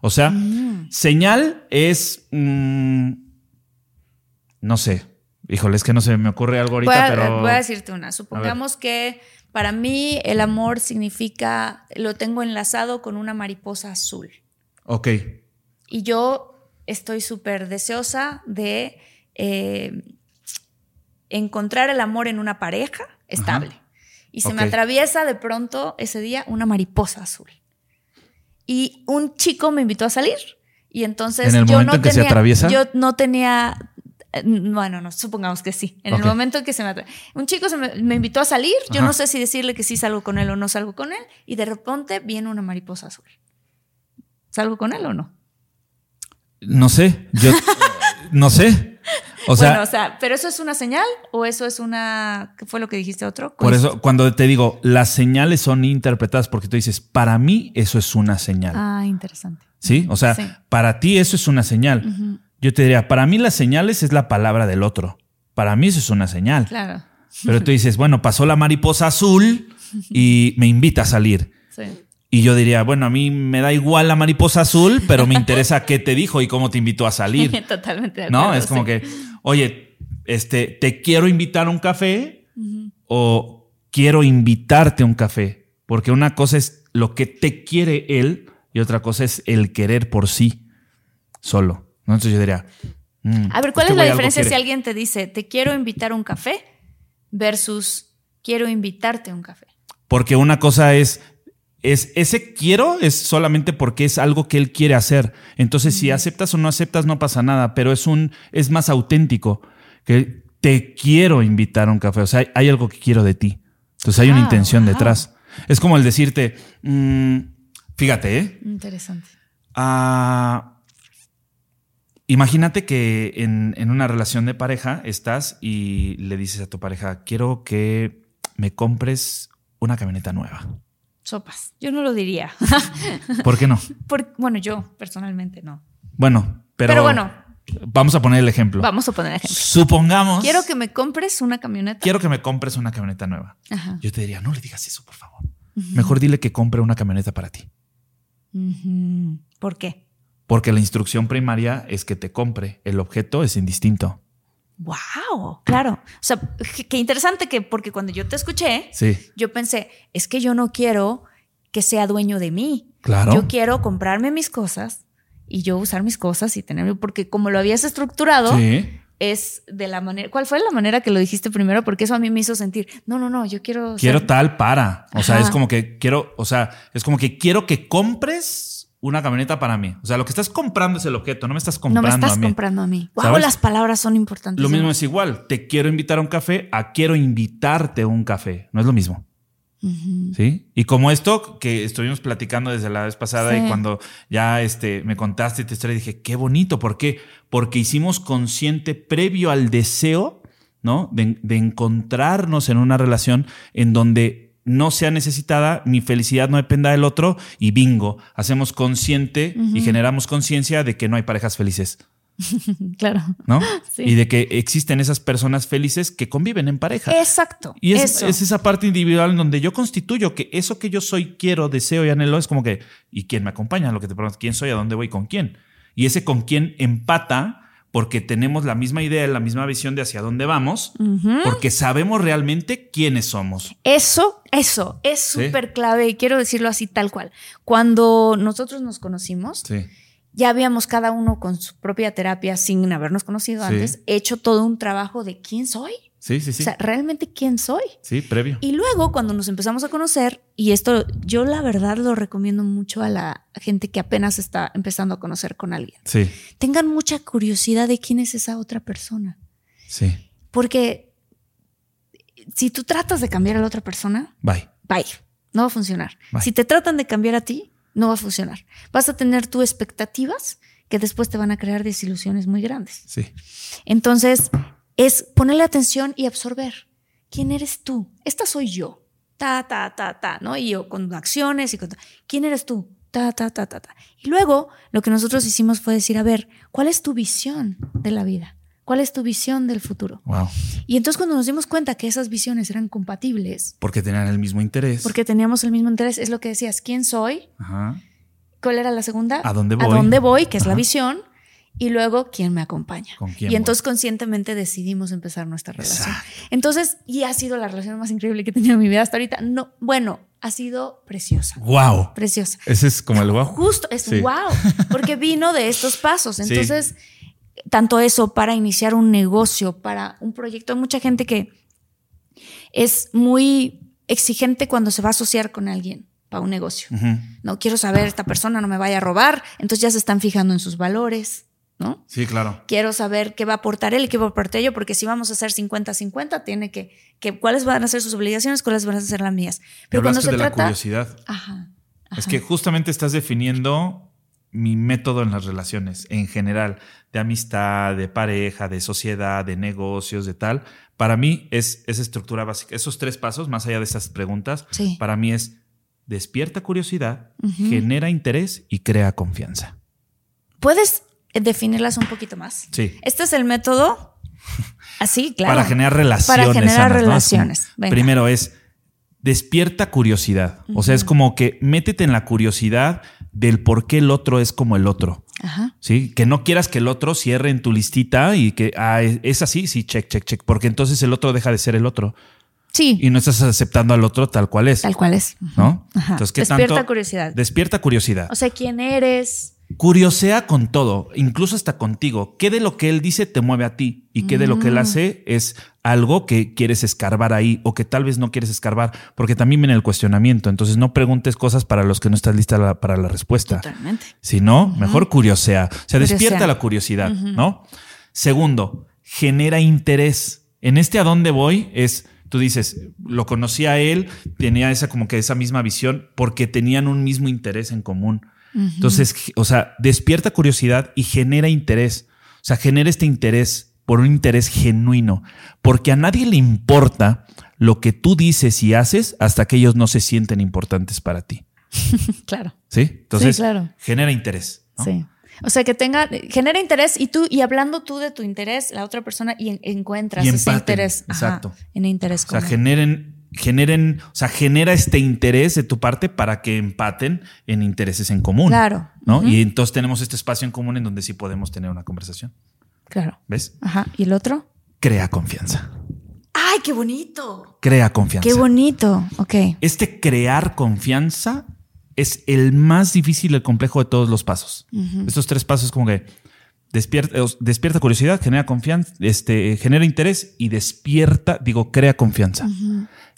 O sea, Mm. señal es... mm, no sé. Híjole, es que no se me ocurre algo ahorita, voy, a, pero... voy a decirte una. Supongamos que para mí el amor significa, lo tengo enlazado con una mariposa azul. Ok. Y yo estoy súper deseosa de eh, encontrar el amor en una pareja estable. Y se me atraviesa de pronto ese día una mariposa azul. Y un chico me invitó a salir. Y entonces ¿En el yo momento no en que se tenía, atraviesa? Yo no tenía. eh, Bueno, no, supongamos que sí. En el momento en que se me atraviesa. Un chico se me, me invitó a salir. Yo Ajá. no sé si decirle que sí salgo con él o no salgo con él. Y de repente viene una mariposa azul. ¿Salgo con él o no? No sé. Yo... no sé. O sea, bueno, o sea, pero eso es una señal o eso es una. ¿Qué fue lo que dijiste otro? por eso, cuando te digo, las señales son interpretadas porque tú dices, para mí eso es una señal. Ah, interesante. ¿Sí? O sea, Sí. para ti eso es una señal. Yo te diría, para mí las señales es la palabra del otro. Para mí eso es una señal. Claro. Pero tú dices, bueno, pasó la mariposa azul y me invita a salir. Sí. Y yo diría, bueno, a mí me da igual la mariposa azul, pero me interesa qué te dijo y cómo te invitó a salir. Totalmente de ¿No? acuerdo, Es como sí. que, oye, este, te quiero invitar a un café o quiero invitarte a un café. Porque una cosa es lo que te quiere él y otra cosa es el querer por sí solo. ¿no? Entonces yo diría. mm, A ver, ¿cuál es la diferencia si alguien te dice, te quiero invitar a un café versus quiero invitarte a un café? Porque una cosa es, es, ese quiero es solamente porque es algo que él quiere hacer. Entonces, si aceptas o no aceptas, no pasa nada, pero es un, es más auténtico. Que te quiero invitar a un café. O sea, hay, hay algo que quiero de ti. Entonces hay una Ah, intención wow. detrás. Es como el decirte, mm, fíjate, ¿eh? Interesante. Ah, imagínate que en, en una relación de pareja estás y le dices a tu pareja, quiero que me compres una camioneta nueva. Sopas. Yo no lo diría. ¿Por qué no? Por- bueno, yo personalmente no. Bueno, pero, Pero bueno. vamos a poner el ejemplo. Vamos a poner ejemplo. Supongamos. Quiero que me compres una camioneta. quiero que me compres una camioneta nueva. Ajá. Yo te diría, no le digas eso, por favor. Mejor dile que compre una camioneta para ti. ¿Por qué? Porque la instrucción primaria es que te compre. El objeto es indistinto. Wow, claro. O sea, qué interesante que porque cuando yo te escuché, Sí, yo pensé, es que yo no quiero que sea dueño de mí. claro. Yo quiero comprarme mis cosas y yo usar mis cosas y tenerlo, porque como lo habías estructurado, Sí. es de la manera. ¿Cuál fue la manera que lo dijiste primero? Porque eso a mí me hizo sentir, no, no, no, yo quiero. ser- Quiero tal para. O sea, es como que quiero, o sea, es como que quiero que compres una camioneta para mí. O sea, lo que estás comprando es el objeto, no me estás no comprando me estás a mí. comprando a mí. Wow, las palabras son importantes. Lo mismo es igual. Te quiero invitar a un café a quiero invitarte a un café. No es lo mismo. ¿Sí? Y como esto que estuvimos platicando desde la vez pasada Sí. y cuando ya este, me contaste tu historia, dije, qué bonito. ¿Por qué? Porque hicimos consciente previo al deseo, ¿no? De, de encontrarnos en una relación en donde no sea necesitada, mi felicidad no dependa del otro y bingo, hacemos consciente y generamos conciencia de que no hay parejas felices, Claro. ¿no? Sí. Y de que existen esas personas felices que conviven en pareja. Exacto. Y es, eso. es esa parte individual en donde yo constituyo que eso que yo soy, quiero, deseo y anhelo es como que, ¿y quién me acompaña? Lo que te preguntas, ¿quién soy? ¿A dónde voy? ¿Con quién? Y ese con quién empata porque tenemos la misma idea, la misma visión de hacia dónde vamos, porque sabemos realmente quiénes somos. Eso, eso, es Sí. súper clave y quiero decirlo así tal cual. Cuando nosotros nos conocimos, Sí. ya habíamos cada uno con su propia terapia sin habernos conocido Sí. antes, hecho todo un trabajo de quién soy. Sí, sí, sí. O sea, realmente quién soy. sí, previo. Y luego cuando nos empezamos a conocer, y esto yo la verdad lo recomiendo mucho a la gente que apenas está empezando a conocer con alguien, Sí, tengan mucha curiosidad de quién es esa otra persona. sí. Porque si tú tratas de cambiar a la otra persona, Bye. bye, no va a funcionar. Bye. Si te tratan de cambiar a ti, no va a funcionar. Vas a tener tus expectativas que después te van a crear desilusiones muy grandes. Sí. Entonces, es ponerle atención y absorber. ¿Quién eres tú? Esta soy yo. Ta, ta, ta, ta, ¿no? Y yo con acciones y con... ¿Quién eres tú? Ta, ta, ta, ta, ta. Y luego, lo que nosotros hicimos fue decir, a ver, ¿cuál es tu visión de la vida? ¿Cuál es tu visión del futuro? Wow. Y entonces cuando nos dimos cuenta que esas visiones eran compatibles, Porque tenían el mismo interés. porque teníamos el mismo interés, es lo que decías, ¿quién soy? Ajá. ¿Cuál era la segunda? ¿A dónde voy? ¿A dónde voy? Que es la visión. Y luego, ¿quién me acompaña? ¿Con quién y entonces voy? conscientemente decidimos empezar nuestra relación. Exacto. Entonces, y ha sido la relación más increíble que he tenido en mi vida hasta ahorita. No, bueno, ha sido preciosa, Wow. preciosa. Ese es como el wow. Justo, es Sí. wow, porque vino de estos pasos. Sí. Entonces, tanto eso para iniciar un negocio, para un proyecto. Hay mucha gente que es muy exigente cuando se va a asociar con alguien para un negocio. No quiero saber, esta persona no me vaya a robar. Entonces ya se están fijando en sus valores, ¿no? Sí, claro. Quiero saber qué va a aportar él y qué va a aportar yo, porque si vamos a hacer 50-50, tiene que, que, cuáles van a ser sus obligaciones, cuáles van a ser las mías. Pero cuando se de la curiosidad. Ajá, Es que justamente estás definiendo mi método en las relaciones en general, de amistad, de pareja, de sociedad, de negocios, de tal, para mí es esa estructura básica. Esos tres pasos, más allá de esas preguntas, Sí. para mí es despierta curiosidad, genera interés y crea confianza. ¿Puedes definirlas un poquito más? Sí. Este es el método. Así, claro. Para generar relaciones. Para generar relaciones. Primero es despierta curiosidad. O sea, es como que métete en la curiosidad del por qué el otro es como el otro. Ajá. ¿Sí? Que no quieras que el otro cierre en tu listita y que ah, es es así, sí, check, check, check. Porque entonces el otro deja de ser el otro Sí, y no estás aceptando al otro tal cual es. tal cual es. ¿No? Ajá. Entonces, ¿qué Despierta tanto? curiosidad. Despierta curiosidad. O sea, quién eres. Curiosea con todo, incluso hasta contigo. ¿Qué de lo que él dice te mueve a ti? ¿Y qué de lo que Mm. él hace es algo que quieres escarbar ahí o que tal vez no quieres escarbar? Porque también viene el cuestionamiento. Entonces no preguntes cosas para los que no estás lista la- para la respuesta. Totalmente. Si no, mejor curiosea. O sea, despierta la curiosidad, ¿no? Segundo, genera interés. En este a dónde voy es, tú dices, lo conocí a él, tenía esa como que esa misma visión porque tenían un mismo interés en común. Entonces, o sea, despierta curiosidad y genera interés. O sea, genera este interés por un interés genuino, porque a nadie le importa lo que tú dices y haces hasta que ellos no se sienten importantes para ti. Claro. ¿Sí? Entonces, Sí, claro. genera interés. ¿no? Sí. O sea, que tenga, genera interés y tú, y hablando tú de tu interés, la otra persona y en- encuentras Y ese interés. Ajá, exacto. en interés O sea, común. generen, generen, o sea, genera este interés de tu parte para que empaten en intereses en común. Claro. ¿no? Y entonces tenemos este espacio en común en donde sí podemos tener una conversación. Claro. ¿Ves? Ajá. ¿Y el otro? Crea confianza. ¡Ay, qué bonito! Crea confianza. Qué bonito. Ok. Este crear confianza es el más difícil, el complejo de todos los pasos. Estos tres pasos como que despierta, os- despierta curiosidad, genera confianza, este, genera interés y despierta, digo, crea confianza.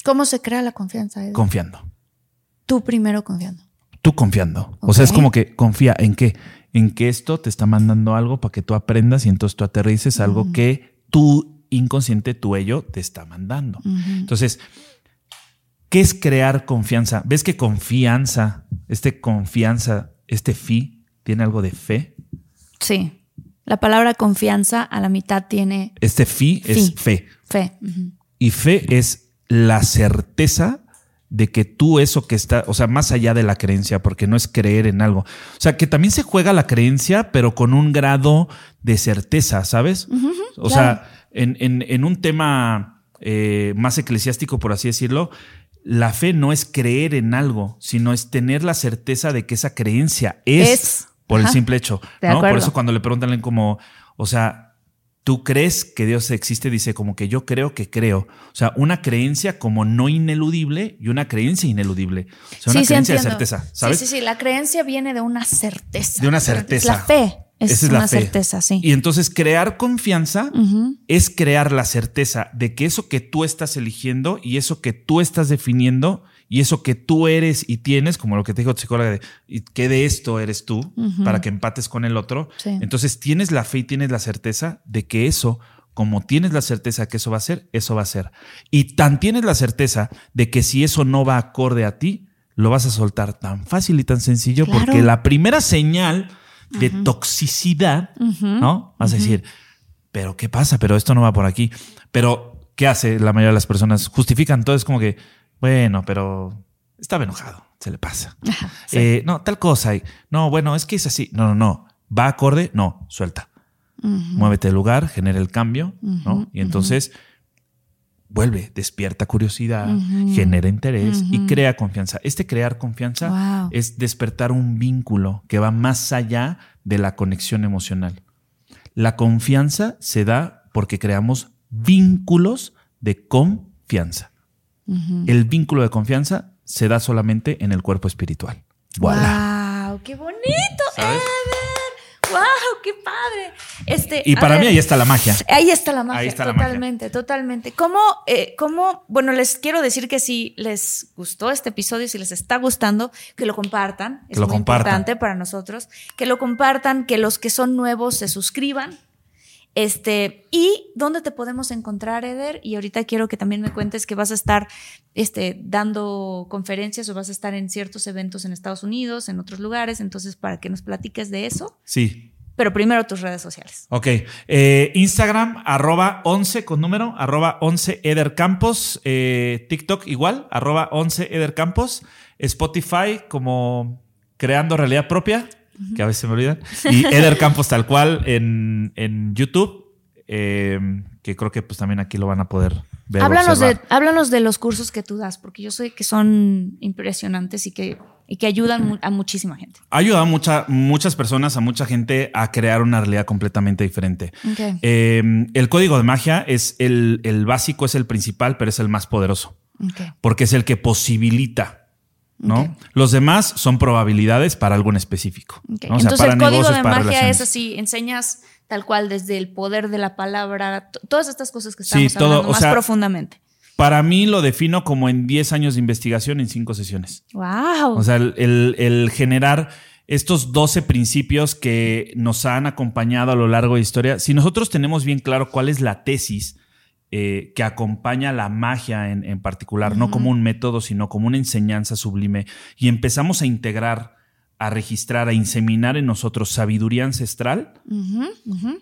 ¿Cómo se crea la confianza? Confiando. Tú primero confiando. Tú confiando. O sea, es como que confía en qué, en que esto te está mandando algo para que tú aprendas y entonces tú aterrices algo que tu inconsciente, tu ello, te está mandando. Entonces, ¿qué es crear confianza? ¿Ves que confianza, este confianza, este fi, tiene algo de fe? Sí. La palabra confianza a la mitad tiene Este fi, es fe. fe. Y fe es la certeza de que tú eso que está, o sea, más allá de la creencia, porque no es creer en algo. O sea, que también se juega la creencia, pero con un grado de certeza, ¿sabes? o sea, en, en- en un tema eh, más eclesiástico, por así decirlo, la fe no es creer en algo, sino es tener la certeza de que esa creencia es, Es. por el simple hecho. Por eso cuando le preguntan como, o sea, tú crees que Dios existe, dice como que yo creo que creo. O sea, una creencia como no ineludible y una creencia ineludible. O sea, una Sí, sí, creencia de certeza, ¿sabes? Sí, sí, sí. La creencia viene de una certeza. De una certeza. La fe es Esa una la fe. certeza, sí. Y entonces crear confianza es crear la certeza de que eso que tú estás eligiendo y eso que tú estás definiendo y eso que tú eres y tienes, como lo que te dijo tu psicóloga, de y que de esto eres tú para que empates con el otro. Sí. Entonces tienes la fe y tienes la certeza de que eso, como tienes la certeza que eso va a ser, eso va a ser. Y tan tienes la certeza de que si eso no va acorde a ti, lo vas a soltar tan fácil y tan sencillo Claro. porque la primera señal de toxicidad, ¿no? Vas a decir, pero ¿qué pasa? Pero esto no va por aquí. Pero, ¿qué hace la mayoría de las personas? Justifican todo, es como que, bueno, pero estaba enojado, se le pasa. Eh, no, tal cosa. y, no, bueno, es que es así. No, no, no. ¿Va acorde? No, suelta. Muévete del lugar, genera el cambio, ¿no? Y entonces vuelve, despierta curiosidad, genera interés y crea confianza. Este crear confianza Wow. es despertar un vínculo que va más allá de la conexión emocional. La confianza se da porque creamos vínculos de confianza. El vínculo de confianza se da solamente en el cuerpo espiritual. Voilà. ¡Wow! ¡Qué bonito! ¿Sabes? Eder! ¡Wow! ¡Qué padre! Este, Y para ver, mí ahí está la magia. Ahí está la magia. Ahí está la magia. totalmente, totalmente. ¿Cómo, eh, cómo, bueno, les quiero decir que si les gustó este episodio, si les está gustando, que lo compartan. Es lo muy compartan. importante para nosotros. Que lo compartan, que los que son nuevos se suscriban. Este, ¿y dónde te podemos encontrar, Eder? Y ahorita quiero que también me cuentes que vas a estar este, dando conferencias o vas a estar en ciertos eventos en Estados Unidos, en otros lugares, entonces para que nos platiques de eso. Sí. Pero primero tus redes sociales. Ok. Eh, Instagram, arroba 11 con número, arroba 11 Eder Campos. Eh, TikTok igual, arroba 11 Eder Campos. Spotify como creando realidad propia que a veces me olvidan. Y Eder Campos tal cual en, en YouTube, eh, que creo que pues también aquí lo van a poder ver. Háblanos de, háblanos de los cursos que tú das, porque yo sé que son impresionantes y que, y que ayudan a muchísima gente. Ha ayudado a mucha, muchas personas, a mucha gente a crear una realidad completamente diferente. Eh, el código de magia es el, el, básico, es el principal, pero es el más poderoso. Porque es el que posibilita ¿no? Los demás son probabilidades para algo en específico. Entonces el código de magia es así, enseñas tal cual desde el poder de la palabra, todas estas cosas que estamos hablando más profundamente. Para mí lo defino como en 10 años de investigación en 5 sesiones. ¡Wow! O sea, el, el generar estos 12 principios que nos han acompañado a lo largo de la historia, si nosotros tenemos bien claro cuál es la tesis, eh, que acompaña la magia en, particular, no como un método, sino como una enseñanza sublime, y empezamos a integrar, a registrar, a inseminar en nosotros sabiduría ancestral,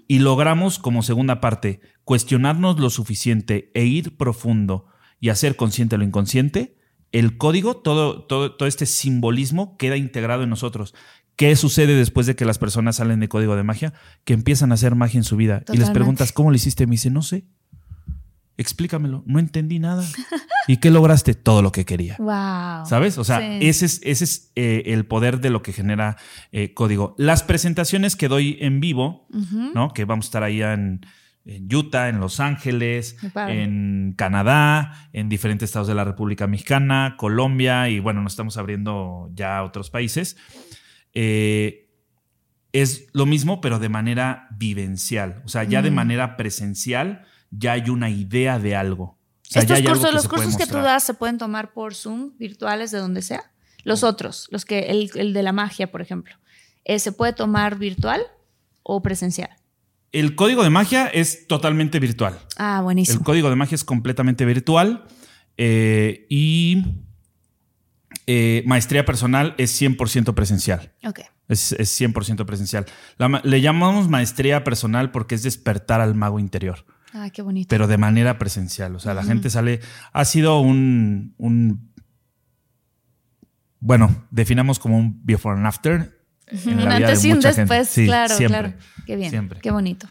y logramos como segunda parte cuestionarnos lo suficiente e ir profundo y hacer consciente lo inconsciente, el código, todo, todo, todo este simbolismo queda integrado en nosotros. ¿Qué sucede después de que las personas salen de código de magia? Que empiezan a hacer magia en su vida. Y les preguntas, ¿cómo lo hiciste? Me dice, no sé explícamelo, no entendí nada. ¿Y qué lograste? Todo lo que quería. Wow. ¿Sabes? O sea, ese es, ese es eh, el poder de lo que genera eh, código. Las presentaciones que doy en vivo, ¿no? Que vamos a estar ahí en, Utah, en Los Ángeles, en Canadá, en diferentes estados de la República Mexicana, Colombia, y bueno, nos estamos abriendo ya a otros países. Eh, es lo mismo, pero de manera vivencial. O sea, ya de manera presencial ya hay una idea de algo. Estos cursos, los cursos que tú das se pueden tomar por Zoom, virtuales, de donde sea. Los otros, los que, el, de la magia, por ejemplo, eh, ¿se puede tomar virtual o presencial? El código de magia es totalmente virtual. Ah, buenísimo. El código de magia es completamente virtual eh, y eh, maestría personal es 100% presencial. Ok. Es, es 100% presencial. le llamamos maestría personal porque es despertar al mago interior. Ah, qué bonito. Pero de manera presencial. O sea, la gente sale. Ha sido un, un. Bueno, definamos como un before and after. un antes y un después, claro, claro. Qué bien. Siempre. Qué bonito.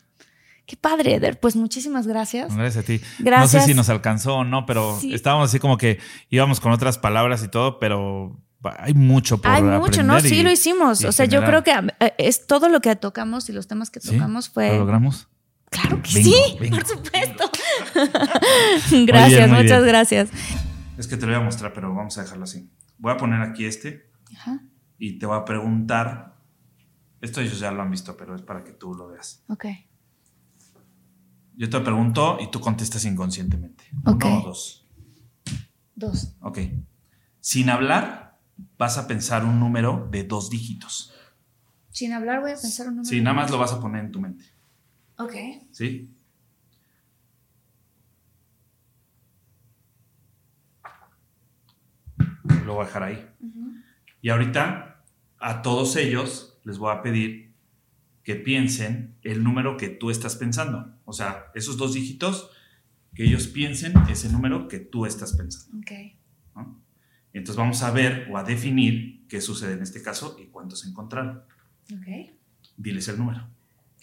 Qué padre, Eder. Pues muchísimas gracias. Gracias a ti. Gracias. No sé si nos alcanzó o no, pero estábamos así como que íbamos con otras palabras y todo, pero hay mucho por Hay mucho, ¿no? Sí, lo hicimos. O sea, yo creo que eh, es todo lo que tocamos y los temas que tocamos fue. ¿Lo logramos? Claro que sí, por supuesto. gracias, muchas gracias. Es que te lo voy a mostrar, pero vamos a dejarlo así. Voy a poner aquí este y te voy a preguntar. Esto ellos ya lo han visto, pero es para que tú lo veas. Ok. Yo te pregunto y tú contestas inconscientemente. Uno o dos. Dos. Ok. Sin hablar, vas a pensar un número de dos dígitos. Sin hablar voy a pensar un número. Sí, nada más lo vas a poner en tu mente. Ok. ¿Sí? Lo voy a dejar ahí. Y ahorita a todos ellos les voy a pedir que piensen el número que tú estás pensando. O sea, esos dos dígitos, que ellos piensen ese número que tú estás pensando. Ok. Entonces vamos a ver o a definir qué sucede en este caso y cuántos encontraron. Ok. Diles el número.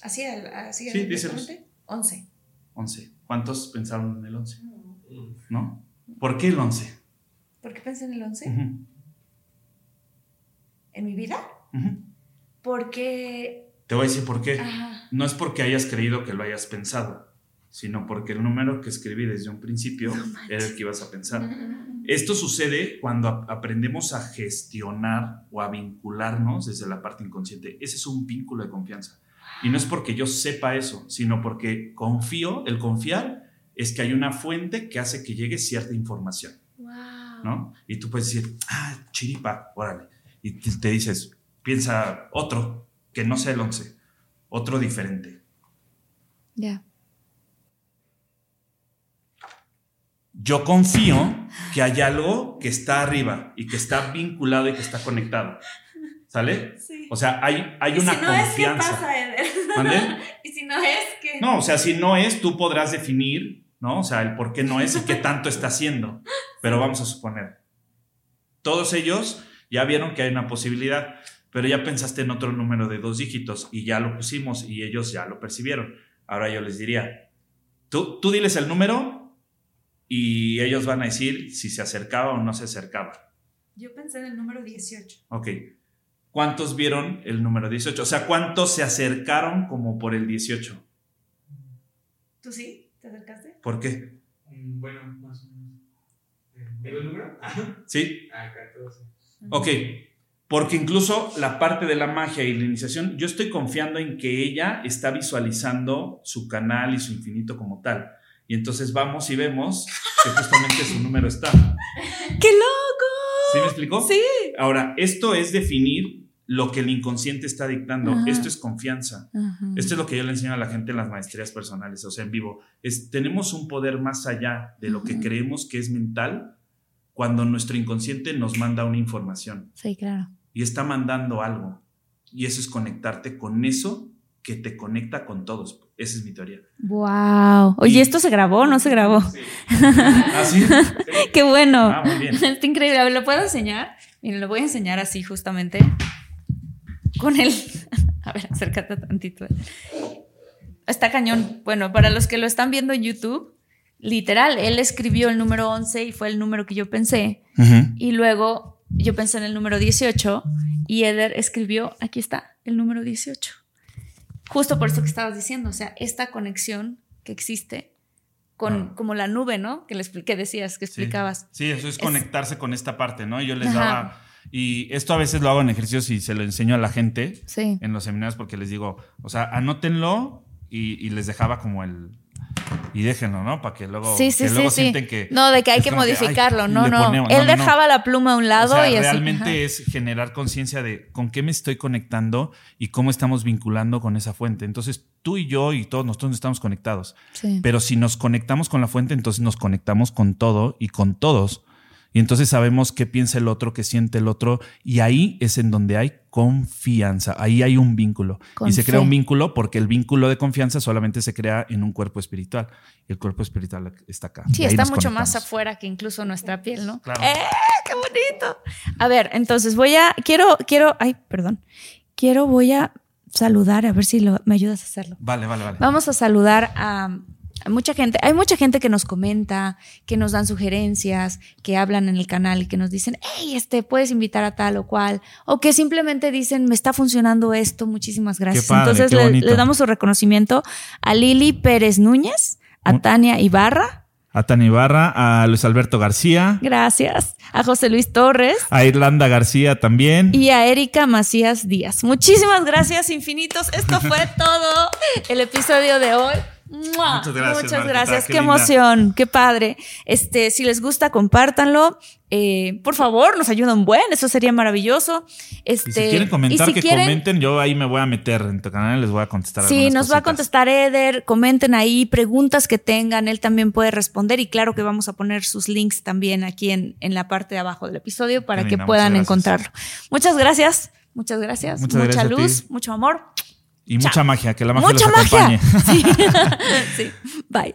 Así, así sí, díselos. 11. 11. ¿Cuántos pensaron en el 11? ¿No? ¿Por qué el 11? ¿Por qué pensé en el 11? ¿En mi vida? Porque... Te voy a decir por qué. No es porque hayas creído que lo hayas pensado, sino porque el número que escribí desde un principio era el que ibas a pensar. Esto sucede cuando aprendemos a gestionar o a vincularnos desde la parte inconsciente. Ese es un vínculo de confianza. Y no es porque yo sepa eso, sino porque confío, el confiar es que hay una fuente que hace que llegue cierta información. ¿No? Y tú puedes decir, ah, chiripa, órale. Y te, dices, piensa otro, que no sea el 11, otro diferente. Ya. Yo confío que hay algo que está arriba y que está vinculado y que está conectado. ¿Sale? Sí. O sea, hay, hay Y una si no es, ¿qué confianza. pasa, Eder? Y si no es, ¿qué? No, o sea, si no es, tú podrás definir, ¿no? O sea, el por qué no es y qué tanto está haciendo. Pero vamos a suponer. Todos ellos ya vieron que hay una posibilidad, pero ya pensaste en otro número de dos dígitos y ya lo pusimos y ellos ya lo percibieron. Ahora yo les diría, tú, tú diles el número y ellos van a decir si se acercaba o no se acercaba. Yo pensé en el número 18. Ok. ¿Cuántos vieron el número 18? O sea, ¿cuántos se acercaron como por el 18? ¿Tú sí? ¿Te acercaste? ¿Por qué? Mm, Bueno, más o menos. Eh, ¿Digo el número? ¿Sí? Ah, 14. Ok, porque incluso la parte de la magia y la iniciación, yo estoy confiando en que ella está visualizando su canal y su infinito como tal. Y entonces vamos y vemos que justamente su número está. ¡Qué loco! ¿Sí me explicó? Sí. Ahora, esto es definir lo que el inconsciente está dictando. Ajá. Esto es confianza. Esto es lo que yo le enseño a la gente en las maestrías personales, o sea, en vivo. Es, tenemos un poder más allá de lo que creemos que es mental cuando nuestro inconsciente nos manda una información Sí, claro. y está mandando algo. Y eso es conectarte con eso que te conecta con todos. Esa es mi teoría. Wow. Oye, Y- ¿esto se grabó o no se grabó? Sí. ¿Ah, sí? ¡Qué bueno! Ah, muy bien. Está increíble. ¿lo puedo enseñar? Miren, lo voy a enseñar así justamente. Con el... A ver, acércate tantito. Está cañón. Bueno, para los que lo están viendo en YouTube, literal, él escribió el número 11 y fue el número que yo pensé. Y luego yo pensé en el número 18 y Eder escribió, aquí está, el número 18. Justo por eso que estabas diciendo, o sea, esta conexión que existe con Claro. como la nube, ¿no? Que, le expli- que decías, que explicabas. Sí, eso es conectarse con esta parte, ¿no? Y yo les Ajá. daba. Y esto a veces lo hago en ejercicios y se lo enseño a la gente Sí. en los seminarios porque les digo, o sea, anótenlo y, y les dejaba como el. Y déjenlo, ¿no? Para que luego, Sí, sí, que luego sí. sienten que. No, de que hay es que como que, modificarlo. no, no. ponemos- Él no, no, no. dejaba la pluma a un lado O sea, y realmente es generar conciencia de con qué me estoy conectando y cómo estamos vinculando con esa fuente. Entonces, tú y yo y todos nosotros estamos conectados. Sí. Pero si nos conectamos con la fuente, entonces nos conectamos con todo y con todos. Y entonces sabemos qué piensa el otro, qué siente el otro. Y ahí es en donde hay confianza. Ahí hay un vínculo. Con y se crea un vínculo porque el vínculo de confianza solamente se crea en un cuerpo espiritual. Y el cuerpo espiritual está acá. Sí, está mucho más afuera que incluso nuestra piel, ¿no? Claro. ¡Eh! ¡Qué bonito! A ver, entonces voy a. Quiero, quiero. Ay, perdón. Quiero, voy a saludar, a ver si lo- me ayudas a hacerlo. Vale, vale, vale. Vamos a saludar a, a mucha gente. Hay mucha gente que nos comenta, que nos dan sugerencias, que hablan en el canal y que nos dicen, hey, este, puedes invitar a tal o cual. O que simplemente dicen, me está funcionando esto, muchísimas gracias. padre, Entonces qué le, le damos su reconocimiento a Lili Pérez Núñez, a Tania Ibarra, A Tani Barra, a Luis Alberto García, gracias, a José Luis Torres. a Irlanda García también. Y a Erika Macías Díaz. Muchísimas gracias, infinitos. Esto fue todo el episodio de hoy. ¡Mua! Muchas gracias, Muchas Marquita, gracias. qué Qué, emoción, qué padre. Este, si les gusta, compártanlo. Eh, por favor, nos ayudan buen, eso sería maravilloso. Este, y si quieren comentar, si que quieren- comenten. Yo ahí me voy a meter en tu canal y les voy a contestar. Sí, nos va a contestar Eder, comenten ahí, preguntas que tengan, él también puede responder y claro que vamos a poner sus links también aquí en, en la parte de abajo del episodio para que puedan muchas encontrarlo. Muchas gracias, muchas gracias, Muchas mucha gracias luz, mucho amor. Y mucha magia, que la magia Mucha los acompañe. magia. Sí. sí. Bye.